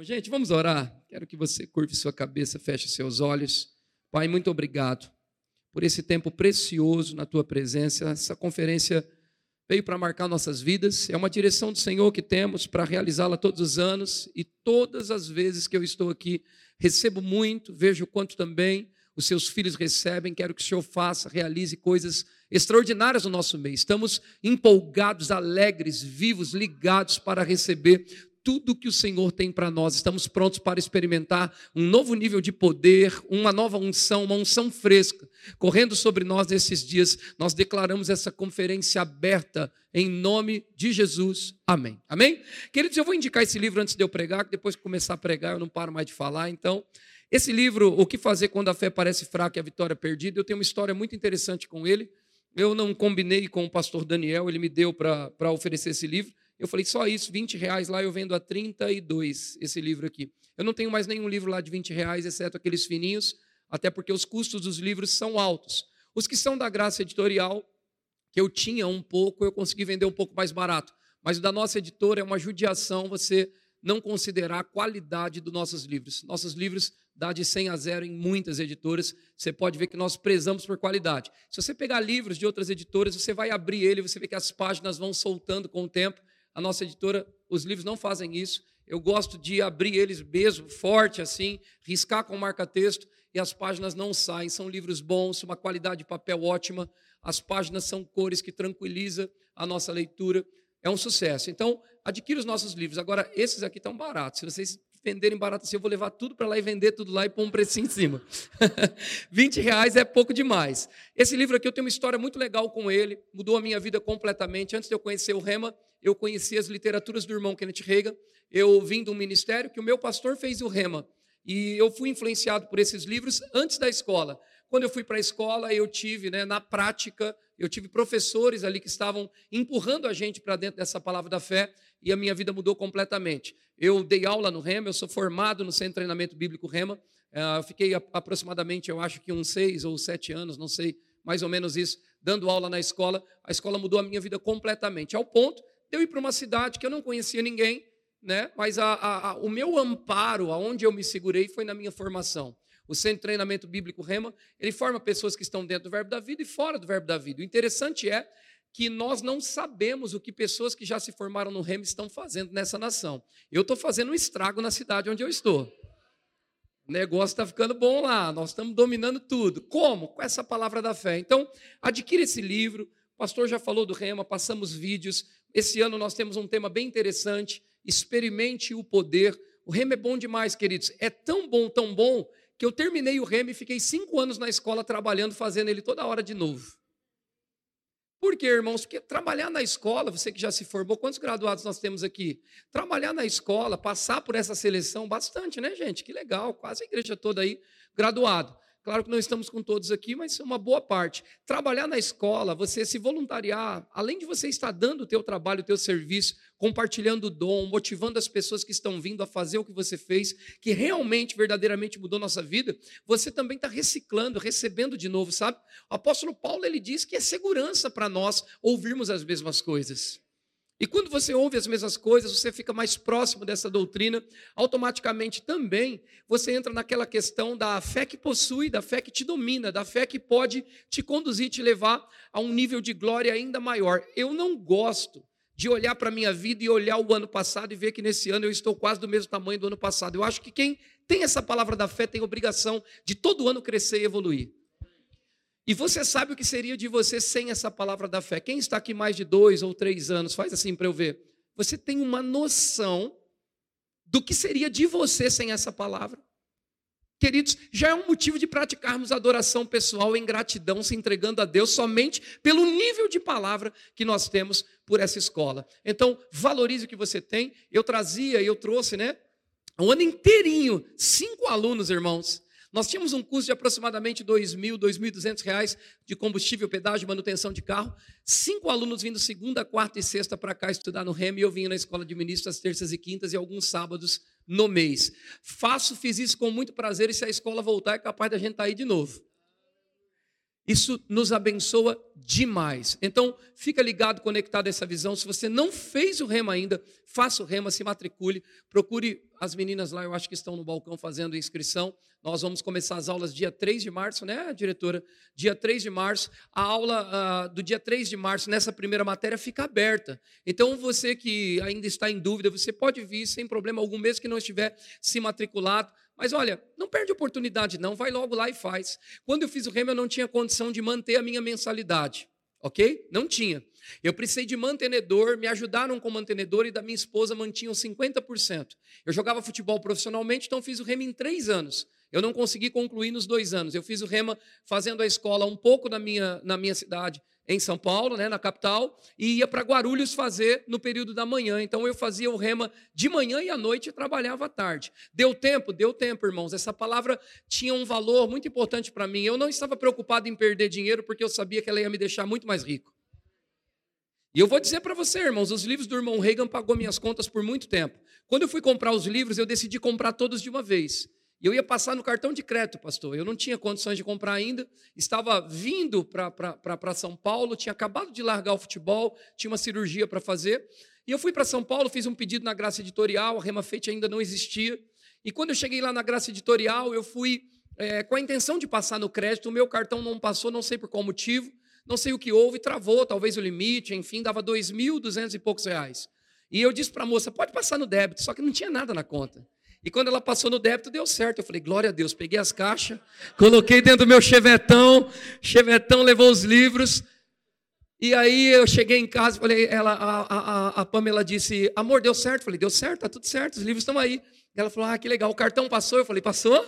Bom, gente, vamos orar. Quero que você curve sua cabeça, feche seus olhos. Pai, muito obrigado por esse tempo precioso na tua presença. Essa conferência veio para marcar nossas vidas. É uma direção do Senhor que temos para realizá-la todos os anos e todas as vezes que eu estou aqui, recebo muito, vejo quanto também os seus filhos recebem. Quero que o Senhor faça, realize coisas extraordinárias no nosso meio. Estamos empolgados, alegres, vivos, ligados para receber tudo que o Senhor tem para nós. Estamos prontos para experimentar um novo nível de poder, uma nova unção, uma unção fresca, correndo sobre nós nesses dias. Nós declaramos essa conferência aberta em nome de Jesus. Amém. Amém? Queridos, eu vou indicar esse livro antes de eu pregar, que depois que começar a pregar eu não paro mais de falar. Então, esse livro, O que fazer quando a fé parece fraca e a vitória perdida, eu tenho uma história muito interessante com ele. Eu não combinei com o pastor Daniel, ele me deu para oferecer esse livro. Eu falei, só isso, 20 reais lá eu vendo a 32 esse livro aqui. Eu não tenho mais nenhum livro lá de 20 reais, exceto aqueles fininhos, até porque os custos dos livros são altos. Os que são da graça editorial, que eu tinha um pouco, eu consegui vender um pouco mais barato. Mas o da nossa editora é uma judiação você não considerar a qualidade dos nossos livros. Nossos livros dá de 100 a 0 em muitas editoras. Você pode ver que nós prezamos por qualidade. Se você pegar livros de outras editoras, você vai abrir ele, você vê que as páginas vão soltando com o tempo a nossa editora, os livros não fazem isso. Eu gosto de abrir eles mesmo, forte assim, riscar com marca-texto e as páginas não saem. São livros bons, uma qualidade de papel ótima. As páginas são cores que tranquiliza a nossa leitura. É um sucesso. Então, adquira os nossos livros. Agora, esses aqui estão baratos. Se vocês venderem barato assim, eu vou levar tudo para lá e vender tudo lá e pôr um precinho em cima. 20 reais é pouco demais. Esse livro aqui eu tenho uma história muito legal com ele, mudou a minha vida completamente. Antes de eu conhecer o Rema, eu conheci as literaturas do irmão Kenneth Reagan. Eu vim de um ministério que o meu pastor fez o Rema. E eu fui influenciado por esses livros antes da escola. Quando eu fui para a escola, eu tive, né, na prática, eu tive professores ali que estavam empurrando a gente para dentro dessa palavra da fé e a minha vida mudou completamente. Eu dei aula no Rema, eu sou formado no Centro de Treinamento Bíblico Rema. Eh, eu fiquei aproximadamente, eu acho que uns seis ou sete anos, não sei, mais ou menos isso, dando aula na escola. A escola mudou a minha vida completamente, ao ponto de eu ir para uma cidade que eu não conhecia ninguém, né? mas a, a, a, o meu amparo, aonde eu me segurei, foi na minha formação. O Centro de Treinamento Bíblico Rema, ele forma pessoas que estão dentro do verbo da vida e fora do verbo da vida. O interessante é que nós não sabemos o que pessoas que já se formaram no Rema estão fazendo nessa nação. Eu estou fazendo um estrago na cidade onde eu estou. O negócio está ficando bom lá, nós estamos dominando tudo. Como? Com essa palavra da fé. Então, adquira esse livro. O pastor já falou do Rema, passamos vídeos. Esse ano nós temos um tema bem interessante: experimente o poder. O Rema é bom demais, queridos. É tão bom, tão bom, que eu terminei o Rema e fiquei cinco anos na escola trabalhando, fazendo ele toda hora de novo. Por quê, irmãos? Porque trabalhar na escola, você que já se formou, quantos graduados nós temos aqui? Trabalhar na escola, passar por essa seleção, bastante, né, gente? Que legal, quase a igreja toda aí graduado. Claro que não estamos com todos aqui, mas é uma boa parte. Trabalhar na escola, você se voluntariar, além de você estar dando o teu trabalho, o teu serviço, compartilhando o dom, motivando as pessoas que estão vindo a fazer o que você fez, que realmente, verdadeiramente mudou nossa vida, você também está reciclando, recebendo de novo, sabe? O apóstolo Paulo ele diz que é segurança para nós ouvirmos as mesmas coisas. E quando você ouve as mesmas coisas, você fica mais próximo dessa doutrina, automaticamente também você entra naquela questão da fé que possui, da fé que te domina, da fé que pode te conduzir, te levar a um nível de glória ainda maior. Eu não gosto de olhar para a minha vida e olhar o ano passado e ver que nesse ano eu estou quase do mesmo tamanho do ano passado. Eu acho que quem tem essa palavra da fé tem obrigação de todo ano crescer e evoluir. E você sabe o que seria de você sem essa palavra da fé? Quem está aqui mais de dois ou três anos, faz assim para eu ver. Você tem uma noção do que seria de você sem essa palavra? Queridos, já é um motivo de praticarmos adoração pessoal em gratidão, se entregando a Deus somente pelo nível de palavra que nós temos por essa escola. Então, valorize o que você tem. Eu trazia, eu trouxe, né? Um ano inteirinho, cinco alunos, irmãos, nós tínhamos um custo de aproximadamente R$ 2.000, R$ 2.200 de combustível, pedágio, manutenção de carro. Cinco alunos vindo segunda, quarta e sexta para cá estudar no REM e eu vinha na escola de ministros às terças e quintas e alguns sábados no mês. Faço, fiz isso com muito prazer e se a escola voltar é capaz da gente estar tá aí de novo. Isso nos abençoa demais. Então, fica ligado, conectado a essa visão. Se você não fez o rema ainda, faça o rema, se matricule, procure as meninas lá, eu acho que estão no balcão fazendo inscrição. Nós vamos começar as aulas dia 3 de março, né, diretora? Dia 3 de março. A aula uh, do dia 3 de março, nessa primeira matéria, fica aberta. Então, você que ainda está em dúvida, você pode vir sem problema algum, mesmo que não estiver se matriculado. Mas olha, não perde oportunidade, não. Vai logo lá e faz. Quando eu fiz o remo, eu não tinha condição de manter a minha mensalidade. Ok? Não tinha. Eu precisei de mantenedor, me ajudaram com mantenedor e da minha esposa mantinham 50%. Eu jogava futebol profissionalmente, então fiz o remo em três anos. Eu não consegui concluir nos dois anos. Eu fiz o rema fazendo a escola um pouco na minha, na minha cidade, em São Paulo, né, na capital, e ia para Guarulhos fazer no período da manhã. Então eu fazia o rema de manhã e à noite e trabalhava à tarde. Deu tempo? Deu tempo, irmãos. Essa palavra tinha um valor muito importante para mim. Eu não estava preocupado em perder dinheiro porque eu sabia que ela ia me deixar muito mais rico. E eu vou dizer para você, irmãos, os livros do irmão Reagan pagou minhas contas por muito tempo. Quando eu fui comprar os livros, eu decidi comprar todos de uma vez. E eu ia passar no cartão de crédito, pastor. Eu não tinha condições de comprar ainda. Estava vindo para São Paulo, tinha acabado de largar o futebol, tinha uma cirurgia para fazer. E eu fui para São Paulo, fiz um pedido na Graça Editorial, a Rema Fete ainda não existia. E quando eu cheguei lá na Graça Editorial, eu fui é, com a intenção de passar no crédito, o meu cartão não passou, não sei por qual motivo, não sei o que houve, travou talvez o limite, enfim, dava dois mil duzentos e poucos reais. E eu disse para a moça, pode passar no débito, só que não tinha nada na conta. E quando ela passou no débito, deu certo. Eu falei, glória a Deus. Peguei as caixas, coloquei dentro do meu chevetão. Chevetão levou os livros. E aí eu cheguei em casa, falei, ela, a, a, a Pamela disse, amor, deu certo? Eu falei, deu certo, tá tudo certo, os livros estão aí. Ela falou, ah, que legal, o cartão passou? Eu falei, passou?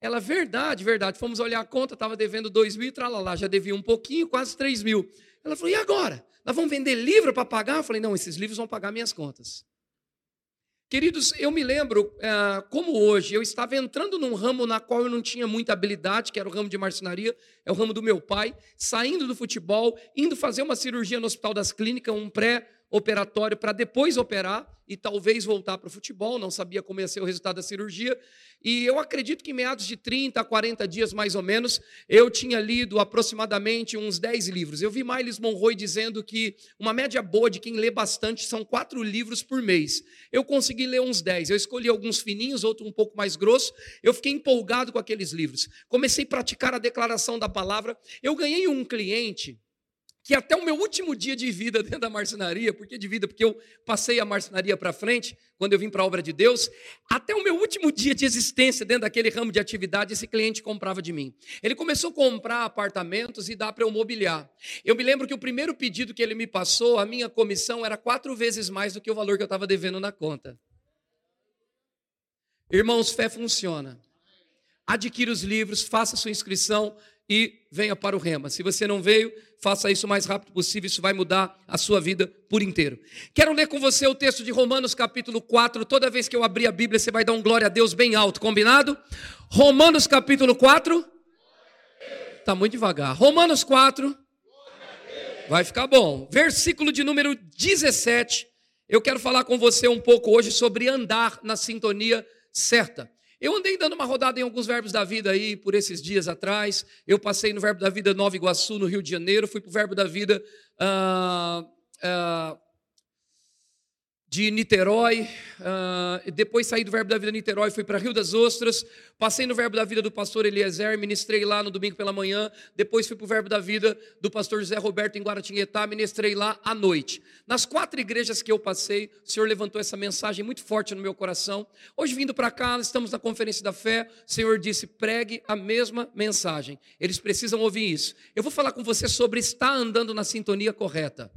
Ela, verdade, verdade. Fomos olhar a conta, estava devendo dois mil, tralalá, já devia um pouquinho, quase três mil. Ela falou, e agora? Nós vamos vender livro para pagar? Eu falei, não, esses livros vão pagar minhas contas. Queridos, eu me lembro é, como hoje eu estava entrando num ramo na qual eu não tinha muita habilidade, que era o ramo de marcenaria, é o ramo do meu pai, saindo do futebol, indo fazer uma cirurgia no Hospital das Clínicas, um pré-operatório para depois operar e talvez voltar para o futebol, não sabia como ia ser o resultado da cirurgia. E eu acredito que em meados de 30 a 40 dias, mais ou menos, eu tinha lido aproximadamente uns 10 livros. Eu vi Miles Monroe dizendo que uma média boa de quem lê bastante são quatro livros por mês. Eu consegui ler uns 10. Eu escolhi alguns fininhos, outros um pouco mais grossos. Eu fiquei empolgado com aqueles livros. Comecei a praticar a declaração da palavra. Eu ganhei um cliente que até o meu último dia de vida dentro da marcenaria, porque de vida, porque eu passei a marcenaria para frente, quando eu vim para a obra de Deus, até o meu último dia de existência dentro daquele ramo de atividade, esse cliente comprava de mim. Ele começou a comprar apartamentos e dar para eu mobiliar. Eu me lembro que o primeiro pedido que ele me passou, a minha comissão era quatro vezes mais do que o valor que eu estava devendo na conta. Irmãos, fé funciona. Adquira os livros, faça sua inscrição, e venha para o Rema. Se você não veio, faça isso o mais rápido possível, isso vai mudar a sua vida por inteiro. Quero ler com você o texto de Romanos capítulo 4. Toda vez que eu abrir a Bíblia, você vai dar um glória a Deus bem alto, combinado? Romanos capítulo 4. Está muito devagar. Romanos 4. Vai ficar bom. Versículo de número 17. Eu quero falar com você um pouco hoje sobre andar na sintonia certa. Eu andei dando uma rodada em alguns verbos da vida aí por esses dias atrás. Eu passei no verbo da vida Nova Iguaçu, no Rio de Janeiro. Fui para o verbo da vida uh, uh, de Niterói, uh, depois saí do Verbo da Vida Niterói, fui para Rio das Ostras, passei no Verbo da Vida do pastor Eliezer, ministrei lá no domingo pela manhã, depois fui para o Verbo da Vida do pastor José Roberto em Guaratinguetá, ministrei lá à noite. Nas quatro igrejas que eu passei, o Senhor levantou essa mensagem muito forte no meu coração. Hoje, vindo para cá, estamos na Conferência da Fé, o Senhor disse, pregue a mesma mensagem. Eles precisam ouvir isso. Eu vou falar com você sobre estar andando na sintonia correta.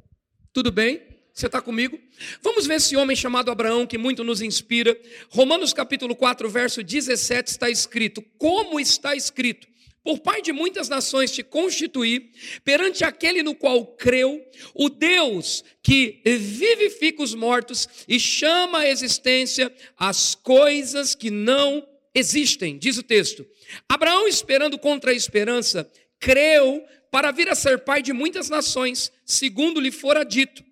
Tudo bem? Você está comigo? Vamos ver esse homem chamado Abraão, que muito nos inspira. Romanos capítulo 4, verso 17 está escrito: Como está escrito? Por pai de muitas nações te constituí, perante aquele no qual creu, o Deus que vivifica os mortos e chama à existência as coisas que não existem, diz o texto. Abraão, esperando contra a esperança, creu para vir a ser pai de muitas nações, segundo lhe fora dito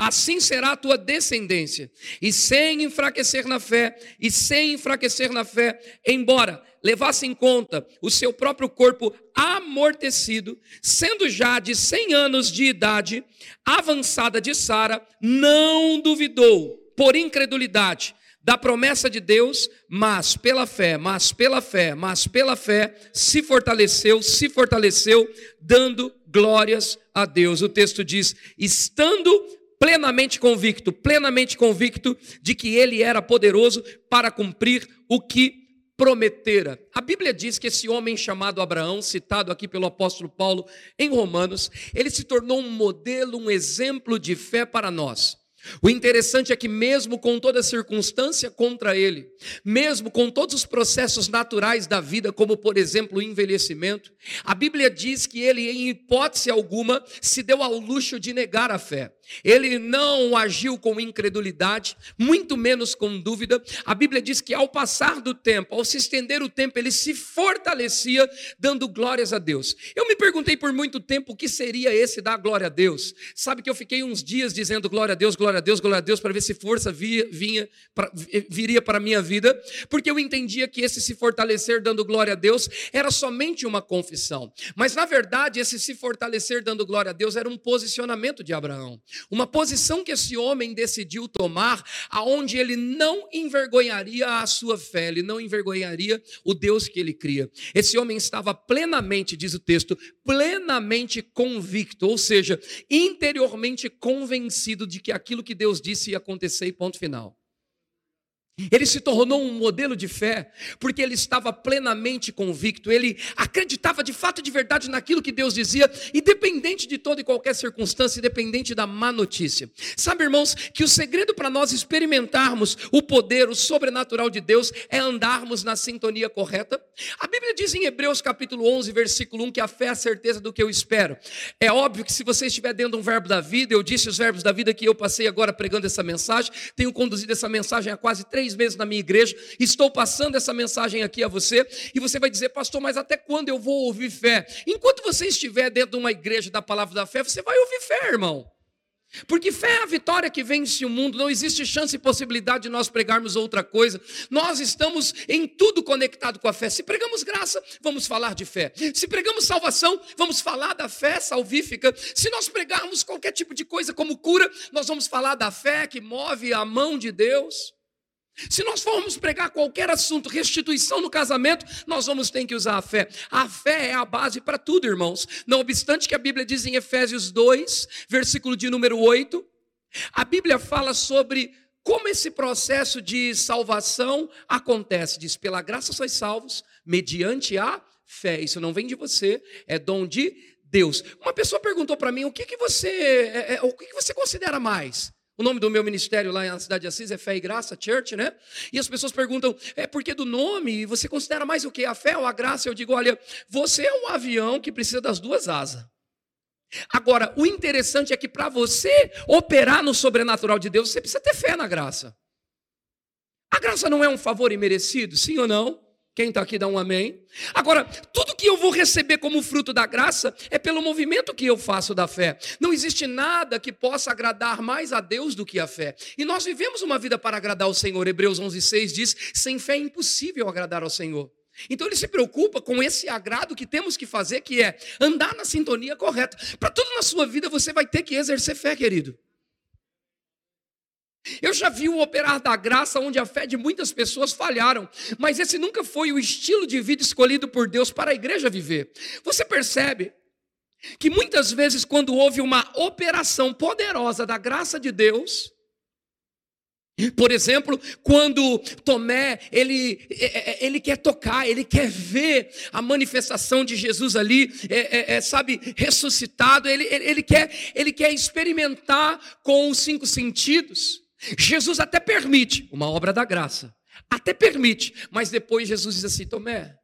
assim será a tua descendência. E sem enfraquecer na fé, e sem enfraquecer na fé, embora levasse em conta o seu próprio corpo amortecido, sendo já de cem anos de idade, avançada de Sara, não duvidou, por incredulidade, da promessa de Deus, mas pela fé, mas pela fé, mas pela fé, se fortaleceu, se fortaleceu, dando glórias a Deus. O texto diz: estando plenamente convicto, plenamente convicto de que ele era poderoso para cumprir o que prometera. A Bíblia diz que esse homem chamado Abraão, citado aqui pelo apóstolo Paulo em Romanos, ele se tornou um modelo, um exemplo de fé para nós. O interessante é que, mesmo com toda circunstância contra ele, mesmo com todos os processos naturais da vida, como por exemplo o envelhecimento, a Bíblia diz que ele, em hipótese alguma, se deu ao luxo de negar a fé. Ele não agiu com incredulidade, muito menos com dúvida. A Bíblia diz que ao passar do tempo, ao se estender o tempo, ele se fortalecia dando glórias a Deus. Eu me perguntei por muito tempo o que seria esse dar glória a Deus. Sabe que eu fiquei uns dias dizendo glória a Deus, glória a Deus, glória a Deus, para ver se força via, vinha, pra, viria para a minha vida, porque eu entendia que esse se fortalecer dando glória a Deus era somente uma confissão. Mas na verdade, esse se fortalecer dando glória a Deus era um posicionamento de Abraão. Uma posição que esse homem decidiu tomar, aonde ele não envergonharia a sua fé, ele não envergonharia o Deus que ele cria. Esse homem estava plenamente, diz o texto, plenamente convicto, ou seja, interiormente convencido de que aquilo que Deus disse ia acontecer ponto final. Ele se tornou um modelo de fé, porque ele estava plenamente convicto, ele acreditava de fato e de verdade naquilo que Deus dizia, independente de toda e qualquer circunstância, independente da má notícia. Sabe, irmãos, que o segredo para nós experimentarmos o poder, o sobrenatural de Deus, é andarmos na sintonia correta? A Bíblia diz em Hebreus capítulo 11, versículo 1, que a fé é a certeza do que eu espero. É óbvio que se você estiver dentro de um verbo da vida, eu disse os verbos da vida que eu passei agora pregando essa mensagem, tenho conduzido essa mensagem há quase três três meses na minha igreja, estou passando essa mensagem aqui a você, e você vai dizer, pastor, mas até quando eu vou ouvir fé? Enquanto você estiver dentro de uma igreja da palavra da fé, você vai ouvir fé, irmão. Porque fé é a vitória que vence o mundo, não existe chance e possibilidade de nós pregarmos outra coisa. Nós estamos em tudo conectado com a fé. Se pregamos graça, vamos falar de fé. Se pregamos salvação, vamos falar da fé salvífica. Se nós pregarmos qualquer tipo de coisa como cura, nós vamos falar da fé que move a mão de Deus. Se nós formos pregar qualquer assunto, restituição no casamento, nós vamos ter que usar a fé. A fé é a base para tudo, irmãos. Não obstante que a Bíblia diz em Efésios 2, versículo de número 8, a Bíblia fala sobre como esse processo de salvação acontece. Diz: pela graça sois salvos, mediante a fé. Isso não vem de você, é dom de Deus. Uma pessoa perguntou para mim: o que, que você é, é, o que, que você considera mais? O nome do meu ministério lá na cidade de Assis é Fé e Graça Church, né? E as pessoas perguntam, é porque do nome você considera mais o que? A fé ou a graça? Eu digo, olha, você é um avião que precisa das duas asas. Agora, o interessante é que para você operar no sobrenatural de Deus, você precisa ter fé na graça. A graça não é um favor imerecido, sim ou não? Quem está aqui dá um amém. Agora, tudo que eu vou receber como fruto da graça é pelo movimento que eu faço da fé. Não existe nada que possa agradar mais a Deus do que a fé. E nós vivemos uma vida para agradar ao Senhor. Hebreus 11:6 diz: sem fé é impossível agradar ao Senhor. Então ele se preocupa com esse agrado que temos que fazer, que é andar na sintonia correta. Para tudo na sua vida você vai ter que exercer fé, querido. Eu já vi o operar da graça onde a fé de muitas pessoas falharam, mas esse nunca foi o estilo de vida escolhido por Deus para a igreja viver. Você percebe que muitas vezes, quando houve uma operação poderosa da graça de Deus, por exemplo, quando Tomé ele, é, é, ele quer tocar, ele quer ver a manifestação de Jesus ali, é, é, é sabe, ressuscitado, ele, ele, quer, ele quer experimentar com os cinco sentidos. Jesus até permite uma obra da graça, até permite, mas depois Jesus diz assim: Tomé,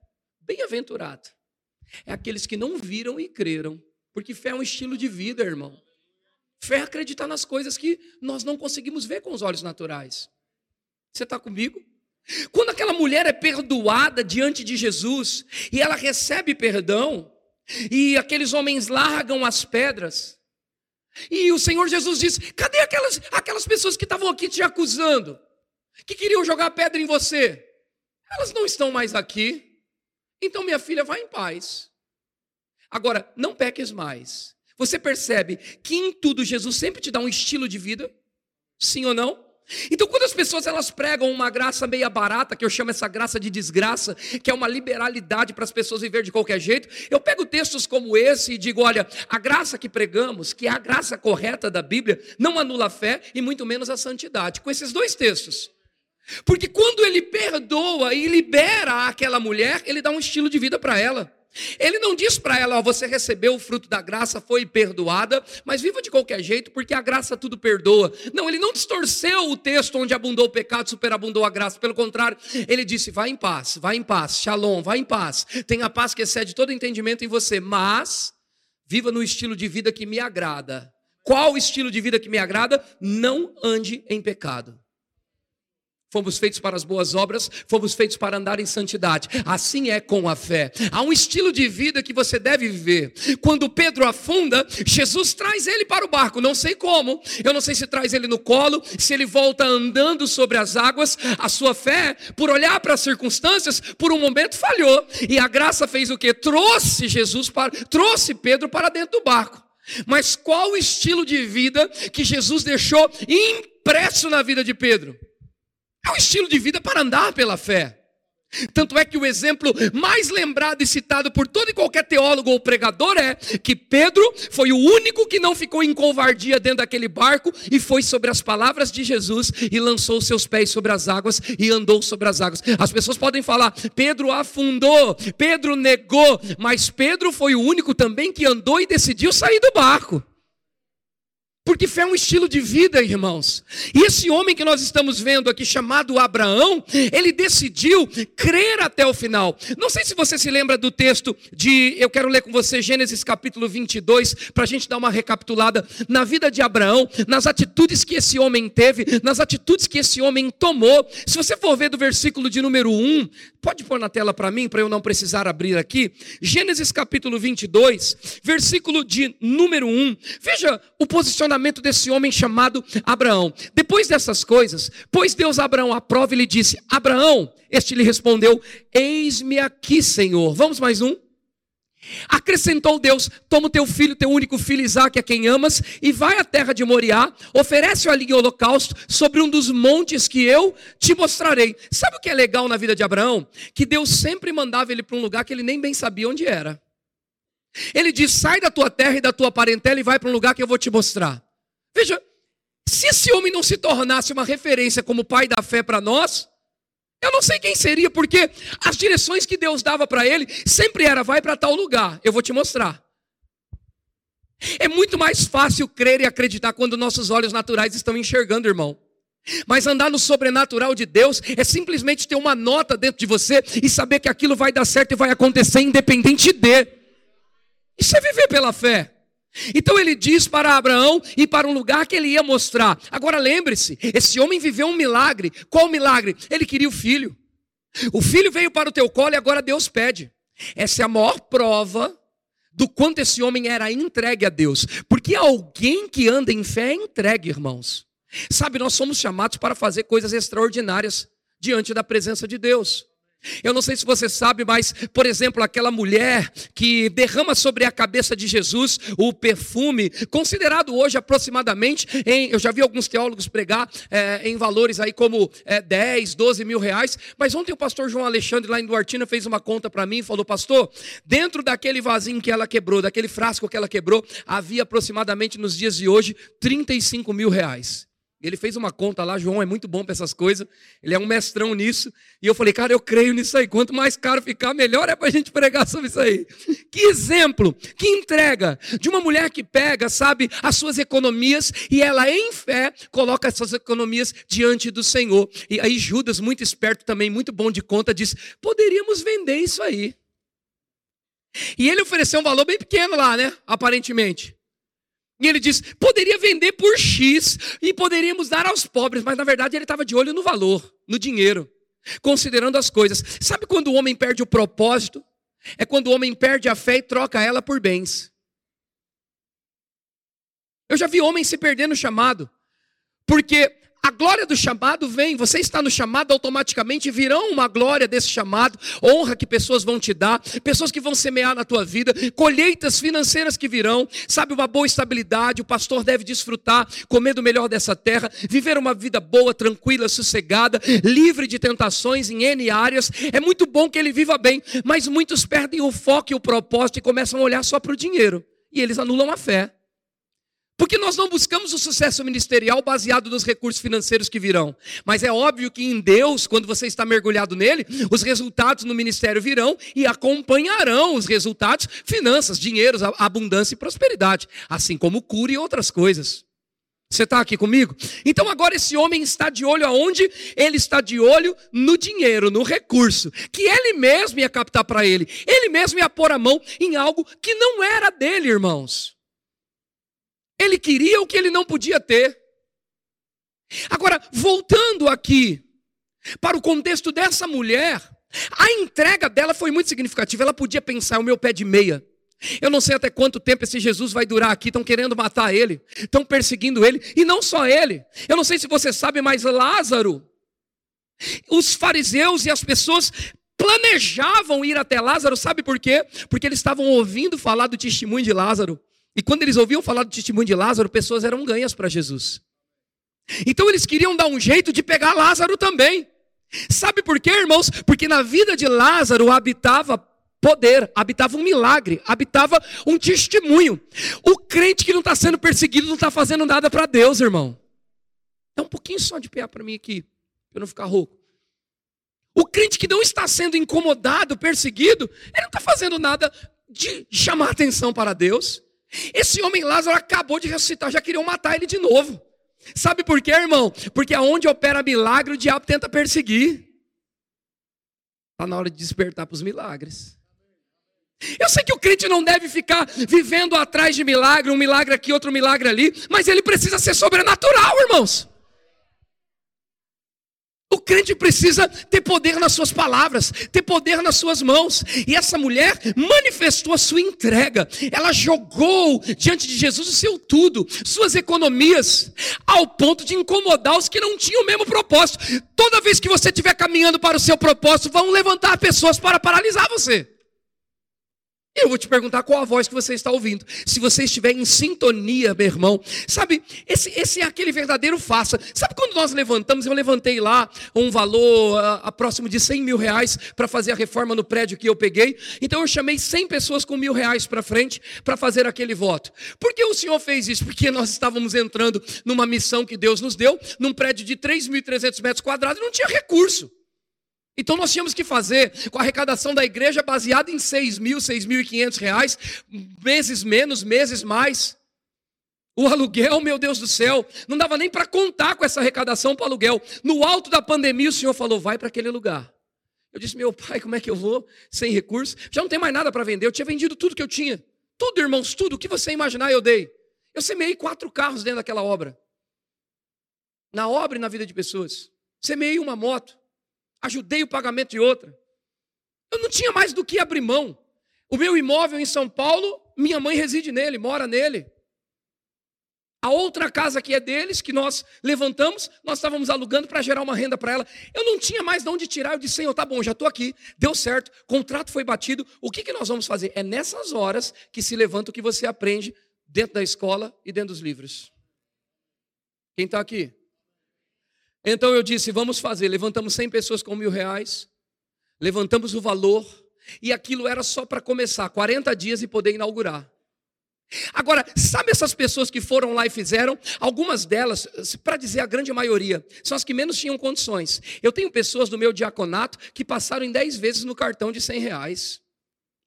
bem-aventurado é aqueles que não viram e creram, porque fé é um estilo de vida, irmão. Fé é acreditar nas coisas que nós não conseguimos ver com os olhos naturais. Você está comigo? Quando aquela mulher é perdoada diante de Jesus e ela recebe perdão, e aqueles homens largam as pedras, e o Senhor Jesus disse: cadê aquelas, aquelas pessoas que estavam aqui te acusando? Que queriam jogar pedra em você? Elas não estão mais aqui. Então, minha filha, vá em paz. Agora, não peques mais. Você percebe que em tudo Jesus sempre te dá um estilo de vida? Sim ou não? Então, quando as pessoas elas pregam uma graça meia barata, que eu chamo essa graça de desgraça, que é uma liberalidade para as pessoas viver de qualquer jeito, eu pego textos como esse e digo: olha, a graça que pregamos, que é a graça correta da Bíblia, não anula a fé e muito menos a santidade. Com esses dois textos. Porque quando ele perdoa e libera aquela mulher, ele dá um estilo de vida para ela. Ele não diz para ela, ó, você recebeu o fruto da graça, foi perdoada, mas viva de qualquer jeito, porque a graça tudo perdoa. Não, ele não distorceu o texto onde abundou o pecado, superabundou a graça. Pelo contrário, ele disse: vai em paz, vai em paz, shalom, vai em paz. Tenha paz que excede todo entendimento em você, mas viva no estilo de vida que me agrada. Qual estilo de vida que me agrada? Não ande em pecado. Fomos feitos para as boas obras, fomos feitos para andar em santidade. Assim é com a fé. Há um estilo de vida que você deve viver. Quando Pedro afunda, Jesus traz ele para o barco. Não sei como, eu não sei se traz ele no colo, se ele volta andando sobre as águas. A sua fé, por olhar para as circunstâncias, por um momento falhou. E a graça fez o que? Trouxe Jesus para, trouxe Pedro para dentro do barco. Mas qual o estilo de vida que Jesus deixou impresso na vida de Pedro? É um estilo de vida para andar pela fé. Tanto é que o exemplo mais lembrado e citado por todo e qualquer teólogo ou pregador é que Pedro foi o único que não ficou em covardia dentro daquele barco e foi sobre as palavras de Jesus e lançou seus pés sobre as águas e andou sobre as águas. As pessoas podem falar, Pedro afundou, Pedro negou, mas Pedro foi o único também que andou e decidiu sair do barco. Porque fé é um estilo de vida, irmãos. E esse homem que nós estamos vendo aqui, chamado Abraão, ele decidiu crer até o final. Não sei se você se lembra do texto de. Eu quero ler com você Gênesis capítulo 22, para a gente dar uma recapitulada na vida de Abraão, nas atitudes que esse homem teve, nas atitudes que esse homem tomou. Se você for ver do versículo de número 1, pode pôr na tela para mim, para eu não precisar abrir aqui. Gênesis capítulo 22, versículo de número 1. Veja o posicionamento comportamento desse homem chamado Abraão. Depois dessas coisas, pôs Deus Abraão à prova e lhe disse: Abraão, este lhe respondeu: Eis-me aqui, Senhor. Vamos mais um. Acrescentou Deus: Toma o teu filho, teu único filho Isaque, a quem amas, e vai à terra de Moriá, oferece-o ali em holocausto sobre um dos montes que eu te mostrarei. Sabe o que é legal na vida de Abraão? Que Deus sempre mandava ele para um lugar que ele nem bem sabia onde era. Ele diz: Sai da tua terra e da tua parentela e vai para um lugar que eu vou te mostrar. Veja, se esse homem não se tornasse uma referência como pai da fé para nós, eu não sei quem seria, porque as direções que Deus dava para ele sempre era: vai para tal lugar, eu vou te mostrar. É muito mais fácil crer e acreditar quando nossos olhos naturais estão enxergando, irmão. Mas andar no sobrenatural de Deus é simplesmente ter uma nota dentro de você e saber que aquilo vai dar certo e vai acontecer independente de. Isso é viver pela fé. Então ele diz para Abraão ir para um lugar que ele ia mostrar. Agora lembre-se, esse homem viveu um milagre. Qual milagre? Ele queria o filho. O filho veio para o teu colo e agora Deus pede. Essa é a maior prova do quanto esse homem era entregue a Deus. Porque alguém que anda em fé é entregue, irmãos. Sabe, nós somos chamados para fazer coisas extraordinárias diante da presença de Deus. Eu não sei se você sabe, mas, por exemplo, aquela mulher que derrama sobre a cabeça de Jesus o perfume, considerado hoje aproximadamente, em, eu já vi alguns teólogos pregar é, em valores aí como é, 10, 12 mil reais, mas ontem o pastor João Alexandre lá em Duartina fez uma conta para mim e falou, pastor, dentro daquele vasinho que ela quebrou, daquele frasco que ela quebrou, havia aproximadamente nos dias de hoje 35 mil reais. Ele fez uma conta lá, João é muito bom para essas coisas, ele é um mestrão nisso. E eu falei, cara, eu creio nisso aí. Quanto mais caro ficar, melhor é para a gente pregar sobre isso aí. Que exemplo, que entrega de uma mulher que pega, sabe, as suas economias e ela, em fé, coloca essas economias diante do Senhor. E aí Judas, muito esperto também, muito bom de conta, diz: poderíamos vender isso aí. E ele ofereceu um valor bem pequeno lá, né? Aparentemente. E ele diz: poderia vender por X e poderíamos dar aos pobres, mas na verdade ele estava de olho no valor, no dinheiro, considerando as coisas. Sabe quando o homem perde o propósito? É quando o homem perde a fé e troca ela por bens. Eu já vi homens se perdendo no chamado, porque A glória do chamado vem, você está no chamado, automaticamente virão uma glória desse chamado, honra que pessoas vão te dar, pessoas que vão semear na tua vida, colheitas financeiras que virão, sabe, uma boa estabilidade, o pastor deve desfrutar, comer do melhor dessa terra, viver uma vida boa, tranquila, sossegada, livre de tentações em N áreas. É muito bom que ele viva bem, mas muitos perdem o foco e o propósito e começam a olhar só para o dinheiro, e eles anulam a fé. Porque nós não buscamos o sucesso ministerial baseado nos recursos financeiros que virão. Mas é óbvio que em Deus, quando você está mergulhado nele, os resultados no ministério virão e acompanharão os resultados, finanças, dinheiros, abundância e prosperidade, assim como cura e outras coisas. Você está aqui comigo? Então agora esse homem está de olho aonde? Ele está de olho no dinheiro, no recurso, que ele mesmo ia captar para ele. Ele mesmo ia pôr a mão em algo que não era dele, irmãos. Ele queria o que ele não podia ter. Agora, voltando aqui para o contexto dessa mulher, a entrega dela foi muito significativa. Ela podia pensar: o meu pé de meia. Eu não sei até quanto tempo esse Jesus vai durar aqui. Estão querendo matar ele, estão perseguindo ele, e não só ele. Eu não sei se você sabe, mas Lázaro, os fariseus e as pessoas planejavam ir até Lázaro, sabe por quê? Porque eles estavam ouvindo falar do testemunho de Lázaro. E quando eles ouviam falar do testemunho de Lázaro, pessoas eram ganhas para Jesus. Então eles queriam dar um jeito de pegar Lázaro também. Sabe por quê, irmãos? Porque na vida de Lázaro habitava poder, habitava um milagre, habitava um testemunho. O crente que não está sendo perseguido não está fazendo nada para Deus, irmão. Dá um pouquinho só de pé para mim aqui, para eu não ficar rouco. O crente que não está sendo incomodado, perseguido, ele não está fazendo nada de chamar atenção para Deus. Esse homem Lázaro acabou de ressuscitar, já queriam matar ele de novo. Sabe por quê, irmão? Porque aonde opera milagre, o diabo tenta perseguir. Está na hora de despertar para os milagres. Eu sei que o crente não deve ficar vivendo atrás de milagre, um milagre aqui, outro milagre ali, mas ele precisa ser sobrenatural, irmãos. O crente precisa ter poder nas suas palavras, ter poder nas suas mãos. E essa mulher manifestou a sua entrega. Ela jogou diante de Jesus o seu tudo, suas economias, ao ponto de incomodar os que não tinham o mesmo propósito. Toda vez que você estiver caminhando para o seu propósito, vão levantar pessoas para paralisar você. Eu vou te perguntar qual a voz que você está ouvindo. Se você estiver em sintonia, meu irmão, sabe, esse, esse é aquele verdadeiro faça. Sabe quando nós levantamos, eu levantei lá um valor a, a próximo de 100 mil reais para fazer a reforma no prédio que eu peguei. Então eu chamei 100 pessoas com mil reais para frente para fazer aquele voto. Por que o Senhor fez isso? Porque nós estávamos entrando numa missão que Deus nos deu, num prédio de 3.300 metros quadrados e não tinha recurso. Então nós tínhamos que fazer com a arrecadação da igreja baseada em 6 mil, 6.500 reais, meses menos, meses mais. O aluguel, meu Deus do céu, não dava nem para contar com essa arrecadação para aluguel. No alto da pandemia, o Senhor falou: vai para aquele lugar. Eu disse: meu pai, como é que eu vou sem recursos? Já não tem mais nada para vender. Eu tinha vendido tudo que eu tinha. Tudo, irmãos, tudo. O que você imaginar, eu dei. Eu semeei quatro carros dentro daquela obra. Na obra e na vida de pessoas. Semeei uma moto ajudei o pagamento de outra. Eu não tinha mais do que abrir mão. O meu imóvel em São Paulo, minha mãe reside nele, mora nele. A outra casa que é deles, que nós levantamos, nós estávamos alugando para gerar uma renda para ela. Eu não tinha mais de onde tirar. Eu disse, Senhor, tá bom, já estou aqui, deu certo, contrato foi batido. O que, que nós vamos fazer? É nessas horas que se levanta o que você aprende dentro da escola e dentro dos livros. Quem está aqui? Então eu disse: vamos fazer. Levantamos 100 pessoas com mil reais, levantamos o valor, e aquilo era só para começar 40 dias e poder inaugurar. Agora, sabe essas pessoas que foram lá e fizeram? Algumas delas, para dizer a grande maioria, são as que menos tinham condições. Eu tenho pessoas do meu diaconato que passaram em 10 vezes no cartão de 100 reais.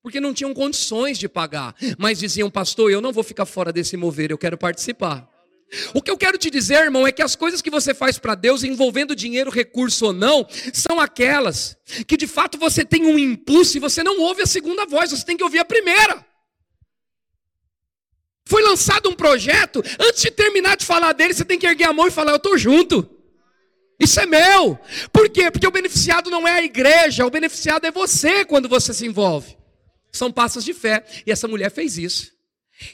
Porque não tinham condições de pagar. Mas diziam, pastor, eu não vou ficar fora desse mover, eu quero participar. O que eu quero te dizer, irmão, é que as coisas que você faz para Deus, envolvendo dinheiro, recurso ou não, são aquelas que de fato você tem um impulso e você não ouve a segunda voz, você tem que ouvir a primeira. Foi lançado um projeto, antes de terminar de falar dele, você tem que erguer a mão e falar: Eu estou junto. Isso é meu. Por quê? Porque o beneficiado não é a igreja, o beneficiado é você quando você se envolve. São passos de fé. E essa mulher fez isso.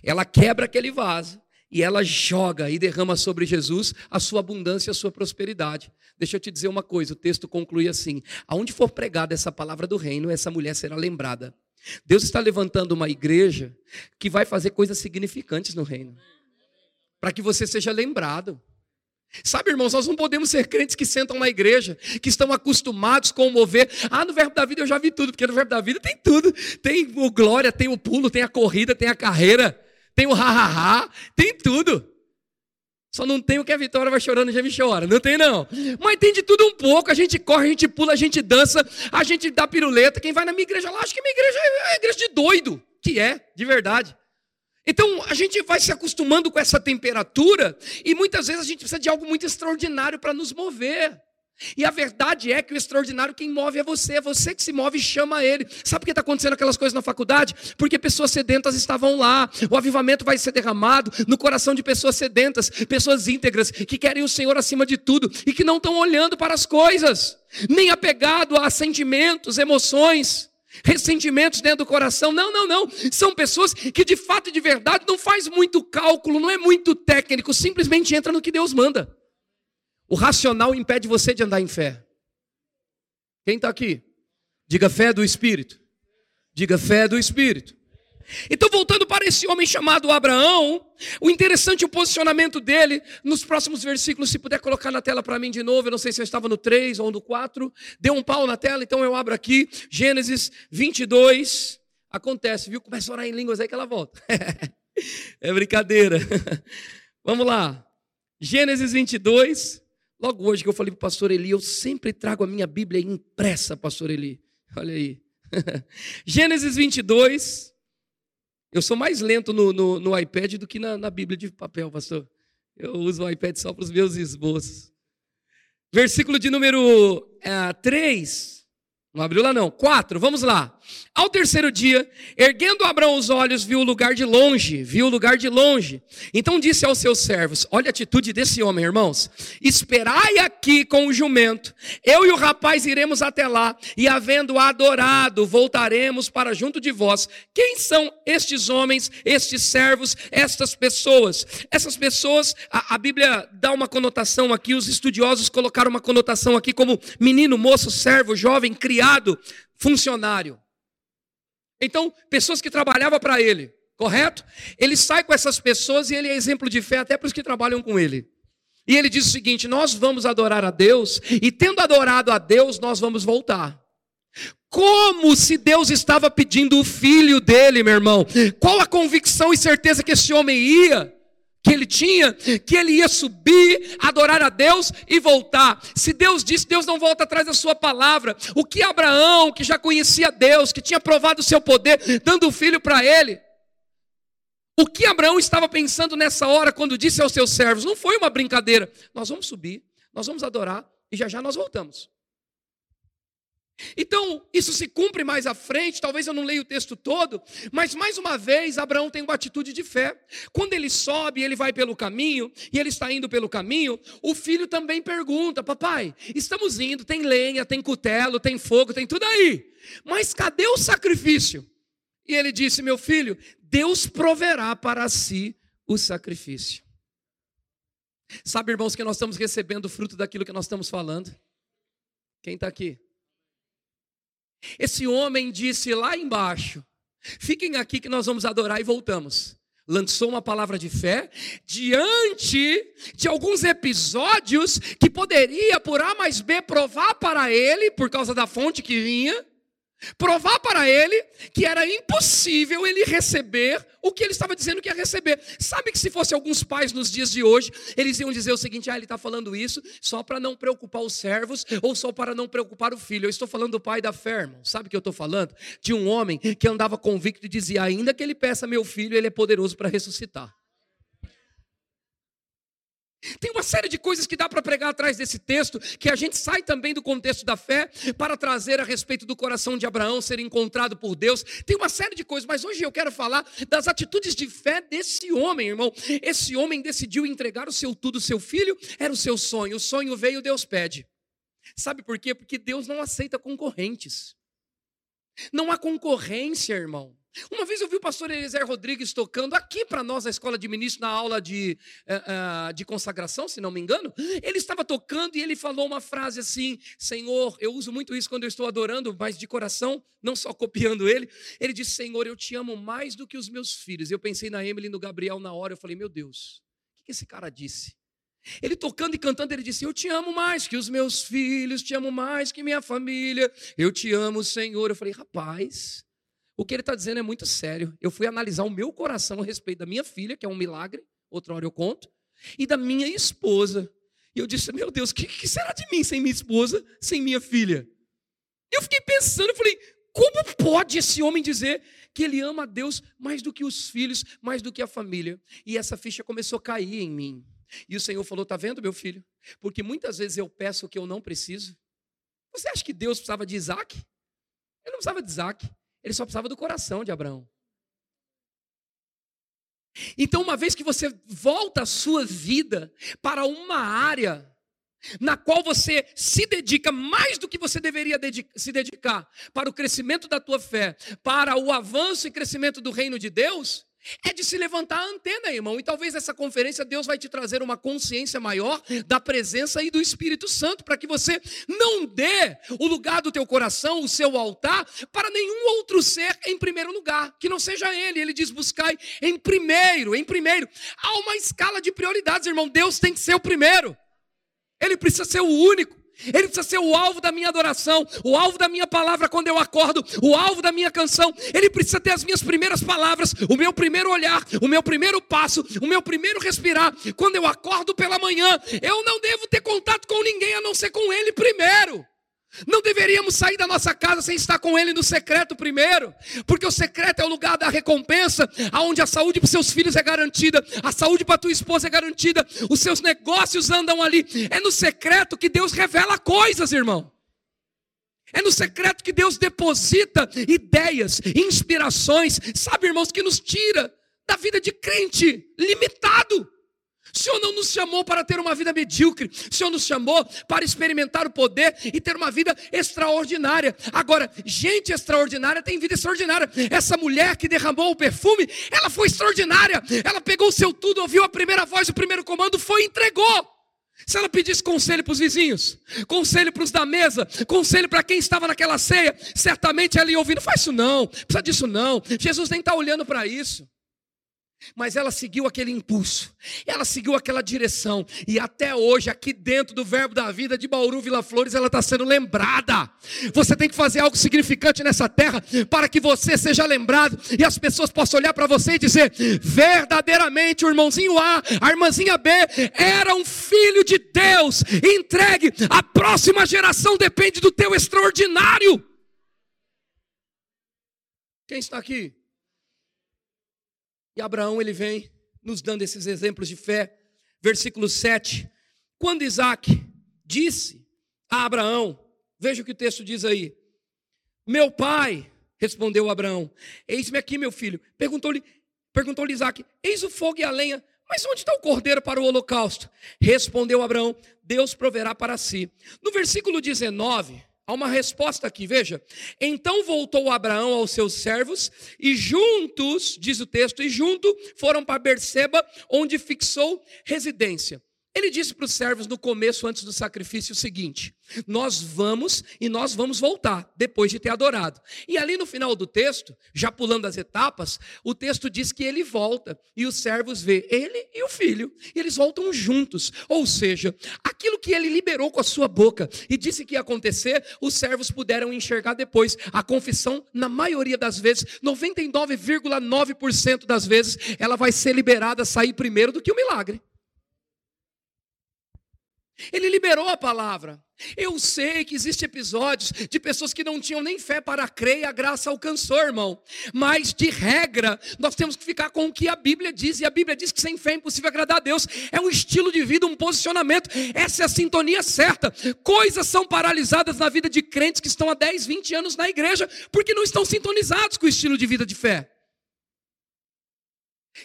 Ela quebra aquele vaso e ela joga e derrama sobre Jesus a sua abundância e a sua prosperidade. Deixa eu te dizer uma coisa, o texto conclui assim: aonde for pregada essa palavra do reino, essa mulher será lembrada. Deus está levantando uma igreja que vai fazer coisas significantes no reino, para que você seja lembrado. Sabe, irmãos, nós não podemos ser crentes que sentam na igreja, que estão acostumados com o mover. Ah, no verbo da vida eu já vi tudo, porque no verbo da vida tem tudo. Tem o glória, tem o pulo, tem a corrida, tem a carreira, tem o ha-ha-ha, tem tudo. Só não tem o que a Vitória vai chorando, já me chora. Não tem, não. Mas tem de tudo um pouco. A gente corre, a gente pula, a gente dança, a gente dá piruleta. Quem vai na minha igreja lá, acho que minha igreja é a igreja de doido. Que é, de verdade. Então a gente vai se acostumando com essa temperatura e muitas vezes a gente precisa de algo muito extraordinário para nos mover. E a verdade é que o extraordinário quem move é você, é você que se move e chama ele. Sabe por que está acontecendo aquelas coisas na faculdade? Porque pessoas sedentas estavam lá. O avivamento vai ser derramado no coração de pessoas sedentas, pessoas íntegras, que querem o Senhor acima de tudo e que não estão olhando para as coisas, nem apegado a sentimentos, emoções ressentimentos dentro do coração. Não, não, não. São pessoas que de fato e de verdade não faz muito cálculo, não é muito técnico, simplesmente entra no que Deus manda. O racional impede você de andar em fé. Quem está aqui? Diga fé do Espírito. Diga fé do Espírito. Então, voltando para esse homem chamado Abraão, o interessante o posicionamento dele nos próximos versículos, se puder colocar na tela para mim de novo, eu não sei se eu estava no 3 ou no 4, deu um pau na tela, então eu abro aqui, Gênesis 22, acontece, viu? Começa a orar em línguas aí que ela volta. é brincadeira. Vamos lá, Gênesis 22, logo hoje que eu falei para o pastor Eli, eu sempre trago a minha Bíblia impressa, pastor Eli, olha aí. Gênesis 22, eu sou mais lento no, no, no iPad do que na, na, Bíblia de papel, pastor. Eu uso o iPad só para os meus esboços. Versículo de número é, 3. Não abriu lá não. 4, vamos lá. Ao terceiro dia, erguendo Abraão os olhos, viu o lugar de longe, viu o lugar de longe. Então disse aos seus servos: Olha a atitude desse homem, irmãos. Esperai aqui com o jumento. Eu e o rapaz iremos até lá, e havendo adorado, voltaremos para junto de vós. Quem são estes homens, estes servos, estas pessoas? Essas pessoas, a, a Bíblia dá uma conotação aqui, os estudiosos colocaram uma conotação aqui como menino, moço, servo, jovem, criado, funcionário. Então, pessoas que trabalhavam para ele, correto? Ele sai com essas pessoas e ele é exemplo de fé até para os que trabalham com ele. E ele diz o seguinte: Nós vamos adorar a Deus, e tendo adorado a Deus, nós vamos voltar. Como se Deus estava pedindo o filho dele, meu irmão. Qual a convicção e certeza que esse homem ia? Que ele tinha, que ele ia subir, adorar a Deus e voltar. Se Deus disse, Deus não volta atrás da sua palavra. O que Abraão, que já conhecia Deus, que tinha provado o seu poder, dando o filho para ele, o que Abraão estava pensando nessa hora quando disse aos seus servos? Não foi uma brincadeira. Nós vamos subir, nós vamos adorar e já já nós voltamos. Então, isso se cumpre mais à frente, talvez eu não leia o texto todo, mas mais uma vez Abraão tem uma atitude de fé. Quando ele sobe, ele vai pelo caminho, e ele está indo pelo caminho, o filho também pergunta: Papai, estamos indo, tem lenha, tem cutelo, tem fogo, tem tudo aí, mas cadê o sacrifício? E ele disse: Meu filho, Deus proverá para si o sacrifício. Sabe, irmãos, que nós estamos recebendo o fruto daquilo que nós estamos falando? Quem está aqui? Esse homem disse lá embaixo: Fiquem aqui que nós vamos adorar e voltamos. Lançou uma palavra de fé diante de alguns episódios que poderia, por A mais B, provar para ele, por causa da fonte que vinha, provar para ele que era impossível ele receber o que ele estava dizendo que ia receber. Sabe que se fosse alguns pais nos dias de hoje, eles iam dizer o seguinte: ah, ele está falando isso só para não preocupar os servos ou só para não preocupar o filho. Eu estou falando do pai da fé, irmão. Sabe o que eu estou falando? De um homem que andava convicto e dizia: ainda que ele peça meu filho, ele é poderoso para ressuscitar. Tem uma série de coisas que dá para pregar atrás desse texto, que a gente sai também do contexto da fé para trazer a respeito do coração de Abraão ser encontrado por Deus. Tem uma série de coisas, mas hoje eu quero falar das atitudes de fé desse homem, irmão. Esse homem decidiu entregar o seu tudo, o seu filho, era o seu sonho. O sonho veio, Deus pede. Sabe por quê? Porque Deus não aceita concorrentes. Não há concorrência, irmão. Uma vez eu vi o pastor Eliezer Rodrigues tocando aqui para nós na escola de ministro, na aula de, uh, uh, de consagração, se não me engano. Ele estava tocando e ele falou uma frase assim: Senhor, eu uso muito isso quando eu estou adorando, mas de coração, não só copiando ele. Ele disse: Senhor, eu te amo mais do que os meus filhos. Eu pensei na Emily e no Gabriel na hora. Eu falei: Meu Deus, o que esse cara disse? Ele tocando e cantando, ele disse: Eu te amo mais que os meus filhos, te amo mais que minha família, eu te amo, Senhor. Eu falei: Rapaz. O que ele está dizendo é muito sério. Eu fui analisar o meu coração a respeito da minha filha, que é um milagre, outra hora eu conto, e da minha esposa. E eu disse: Meu Deus, o que, que, será de mim sem minha esposa, sem minha filha? Eu fiquei pensando, eu falei: Como pode esse homem dizer que ele ama a Deus mais do que os filhos, mais do que a família? E essa ficha começou a cair em mim. E o Senhor falou: Está vendo, meu filho? Porque muitas vezes eu peço o que eu não preciso. Você acha que Deus precisava de Isaac? Ele não precisava de Isaac. Ele só precisava do coração de Abraão. Então, uma vez que você volta a sua vida para uma área na qual você se dedica mais do que você deveria se dedicar para o crescimento da tua fé, para o avanço e crescimento do reino de Deus, é de se levantar a antena, irmão. E talvez essa conferência Deus vai te trazer uma consciência maior da presença e do Espírito Santo, para que você não dê o lugar do teu coração, o seu altar, para nenhum outro ser em primeiro lugar, que não seja Ele. Ele diz: buscai em primeiro, em primeiro. Há uma escala de prioridades, irmão. Deus tem que ser o primeiro. Ele precisa ser o único. Ele precisa ser o alvo da minha adoração, o alvo da minha palavra quando eu acordo, o alvo da minha canção. Ele precisa ter as minhas primeiras palavras, o meu primeiro olhar, o meu primeiro passo, o meu primeiro respirar. Quando eu acordo pela manhã, eu não devo ter contato com ninguém a não ser com Ele primeiro. Não deveríamos sair da nossa casa sem estar com Ele no secreto primeiro, porque o secreto é o lugar da recompensa, aonde a saúde para seus filhos é garantida, a saúde para tua esposa é garantida, os seus negócios andam ali. É no secreto que Deus revela coisas, irmão. É no secreto que Deus deposita ideias, inspirações, sabe, irmãos, que nos tira da vida de crente limitado. O Senhor não nos chamou para ter uma vida medíocre. O Senhor nos chamou para experimentar o poder e ter uma vida extraordinária. Agora, gente extraordinária tem vida extraordinária. Essa mulher que derramou o perfume, ela foi extraordinária. Ela pegou o seu tudo, ouviu a primeira voz, o primeiro comando, foi e entregou. Se ela pedisse conselho para os vizinhos, conselho para os da mesa, conselho para quem estava naquela ceia, certamente ela ia ouvir: não faz isso não, precisa disso não. Jesus nem está olhando para isso. Mas ela seguiu aquele impulso, ela seguiu aquela direção, e até hoje, aqui dentro do Verbo da Vida de Bauru Vila Flores, ela está sendo lembrada. Você tem que fazer algo significante nessa terra para que você seja lembrado e as pessoas possam olhar para você e dizer: verdadeiramente o irmãozinho A, a irmãzinha B, era um filho de Deus, entregue. A próxima geração depende do teu extraordinário. Quem está aqui? E Abraão ele vem nos dando esses exemplos de fé. Versículo 7. Quando Isaac disse a Abraão, veja o que o texto diz aí. Meu pai, respondeu Abraão, eis-me aqui, meu filho. Perguntou-lhe perguntou Isaac, eis o fogo e a lenha, mas onde está o cordeiro para o holocausto? Respondeu Abraão, Deus proverá para si. No versículo 19, Há uma resposta aqui, veja. Então voltou Abraão aos seus servos e juntos, diz o texto, e junto foram para Berseba, onde fixou residência. Ele disse para os servos no começo, antes do sacrifício, o seguinte: Nós vamos e nós vamos voltar, depois de ter adorado. E ali no final do texto, já pulando as etapas, o texto diz que ele volta e os servos vê ele e o filho, e eles voltam juntos. Ou seja, aquilo que ele liberou com a sua boca e disse que ia acontecer, os servos puderam enxergar depois. A confissão, na maioria das vezes, 99,9% das vezes, ela vai ser liberada, sair primeiro do que o milagre. Ele liberou a palavra. Eu sei que existem episódios de pessoas que não tinham nem fé para crer e a graça alcançou, irmão. Mas, de regra, nós temos que ficar com o que a Bíblia diz. E a Bíblia diz que sem fé é impossível agradar a Deus. É um estilo de vida, um posicionamento. Essa é a sintonia certa. Coisas são paralisadas na vida de crentes que estão há 10, 20 anos na igreja, porque não estão sintonizados com o estilo de vida de fé.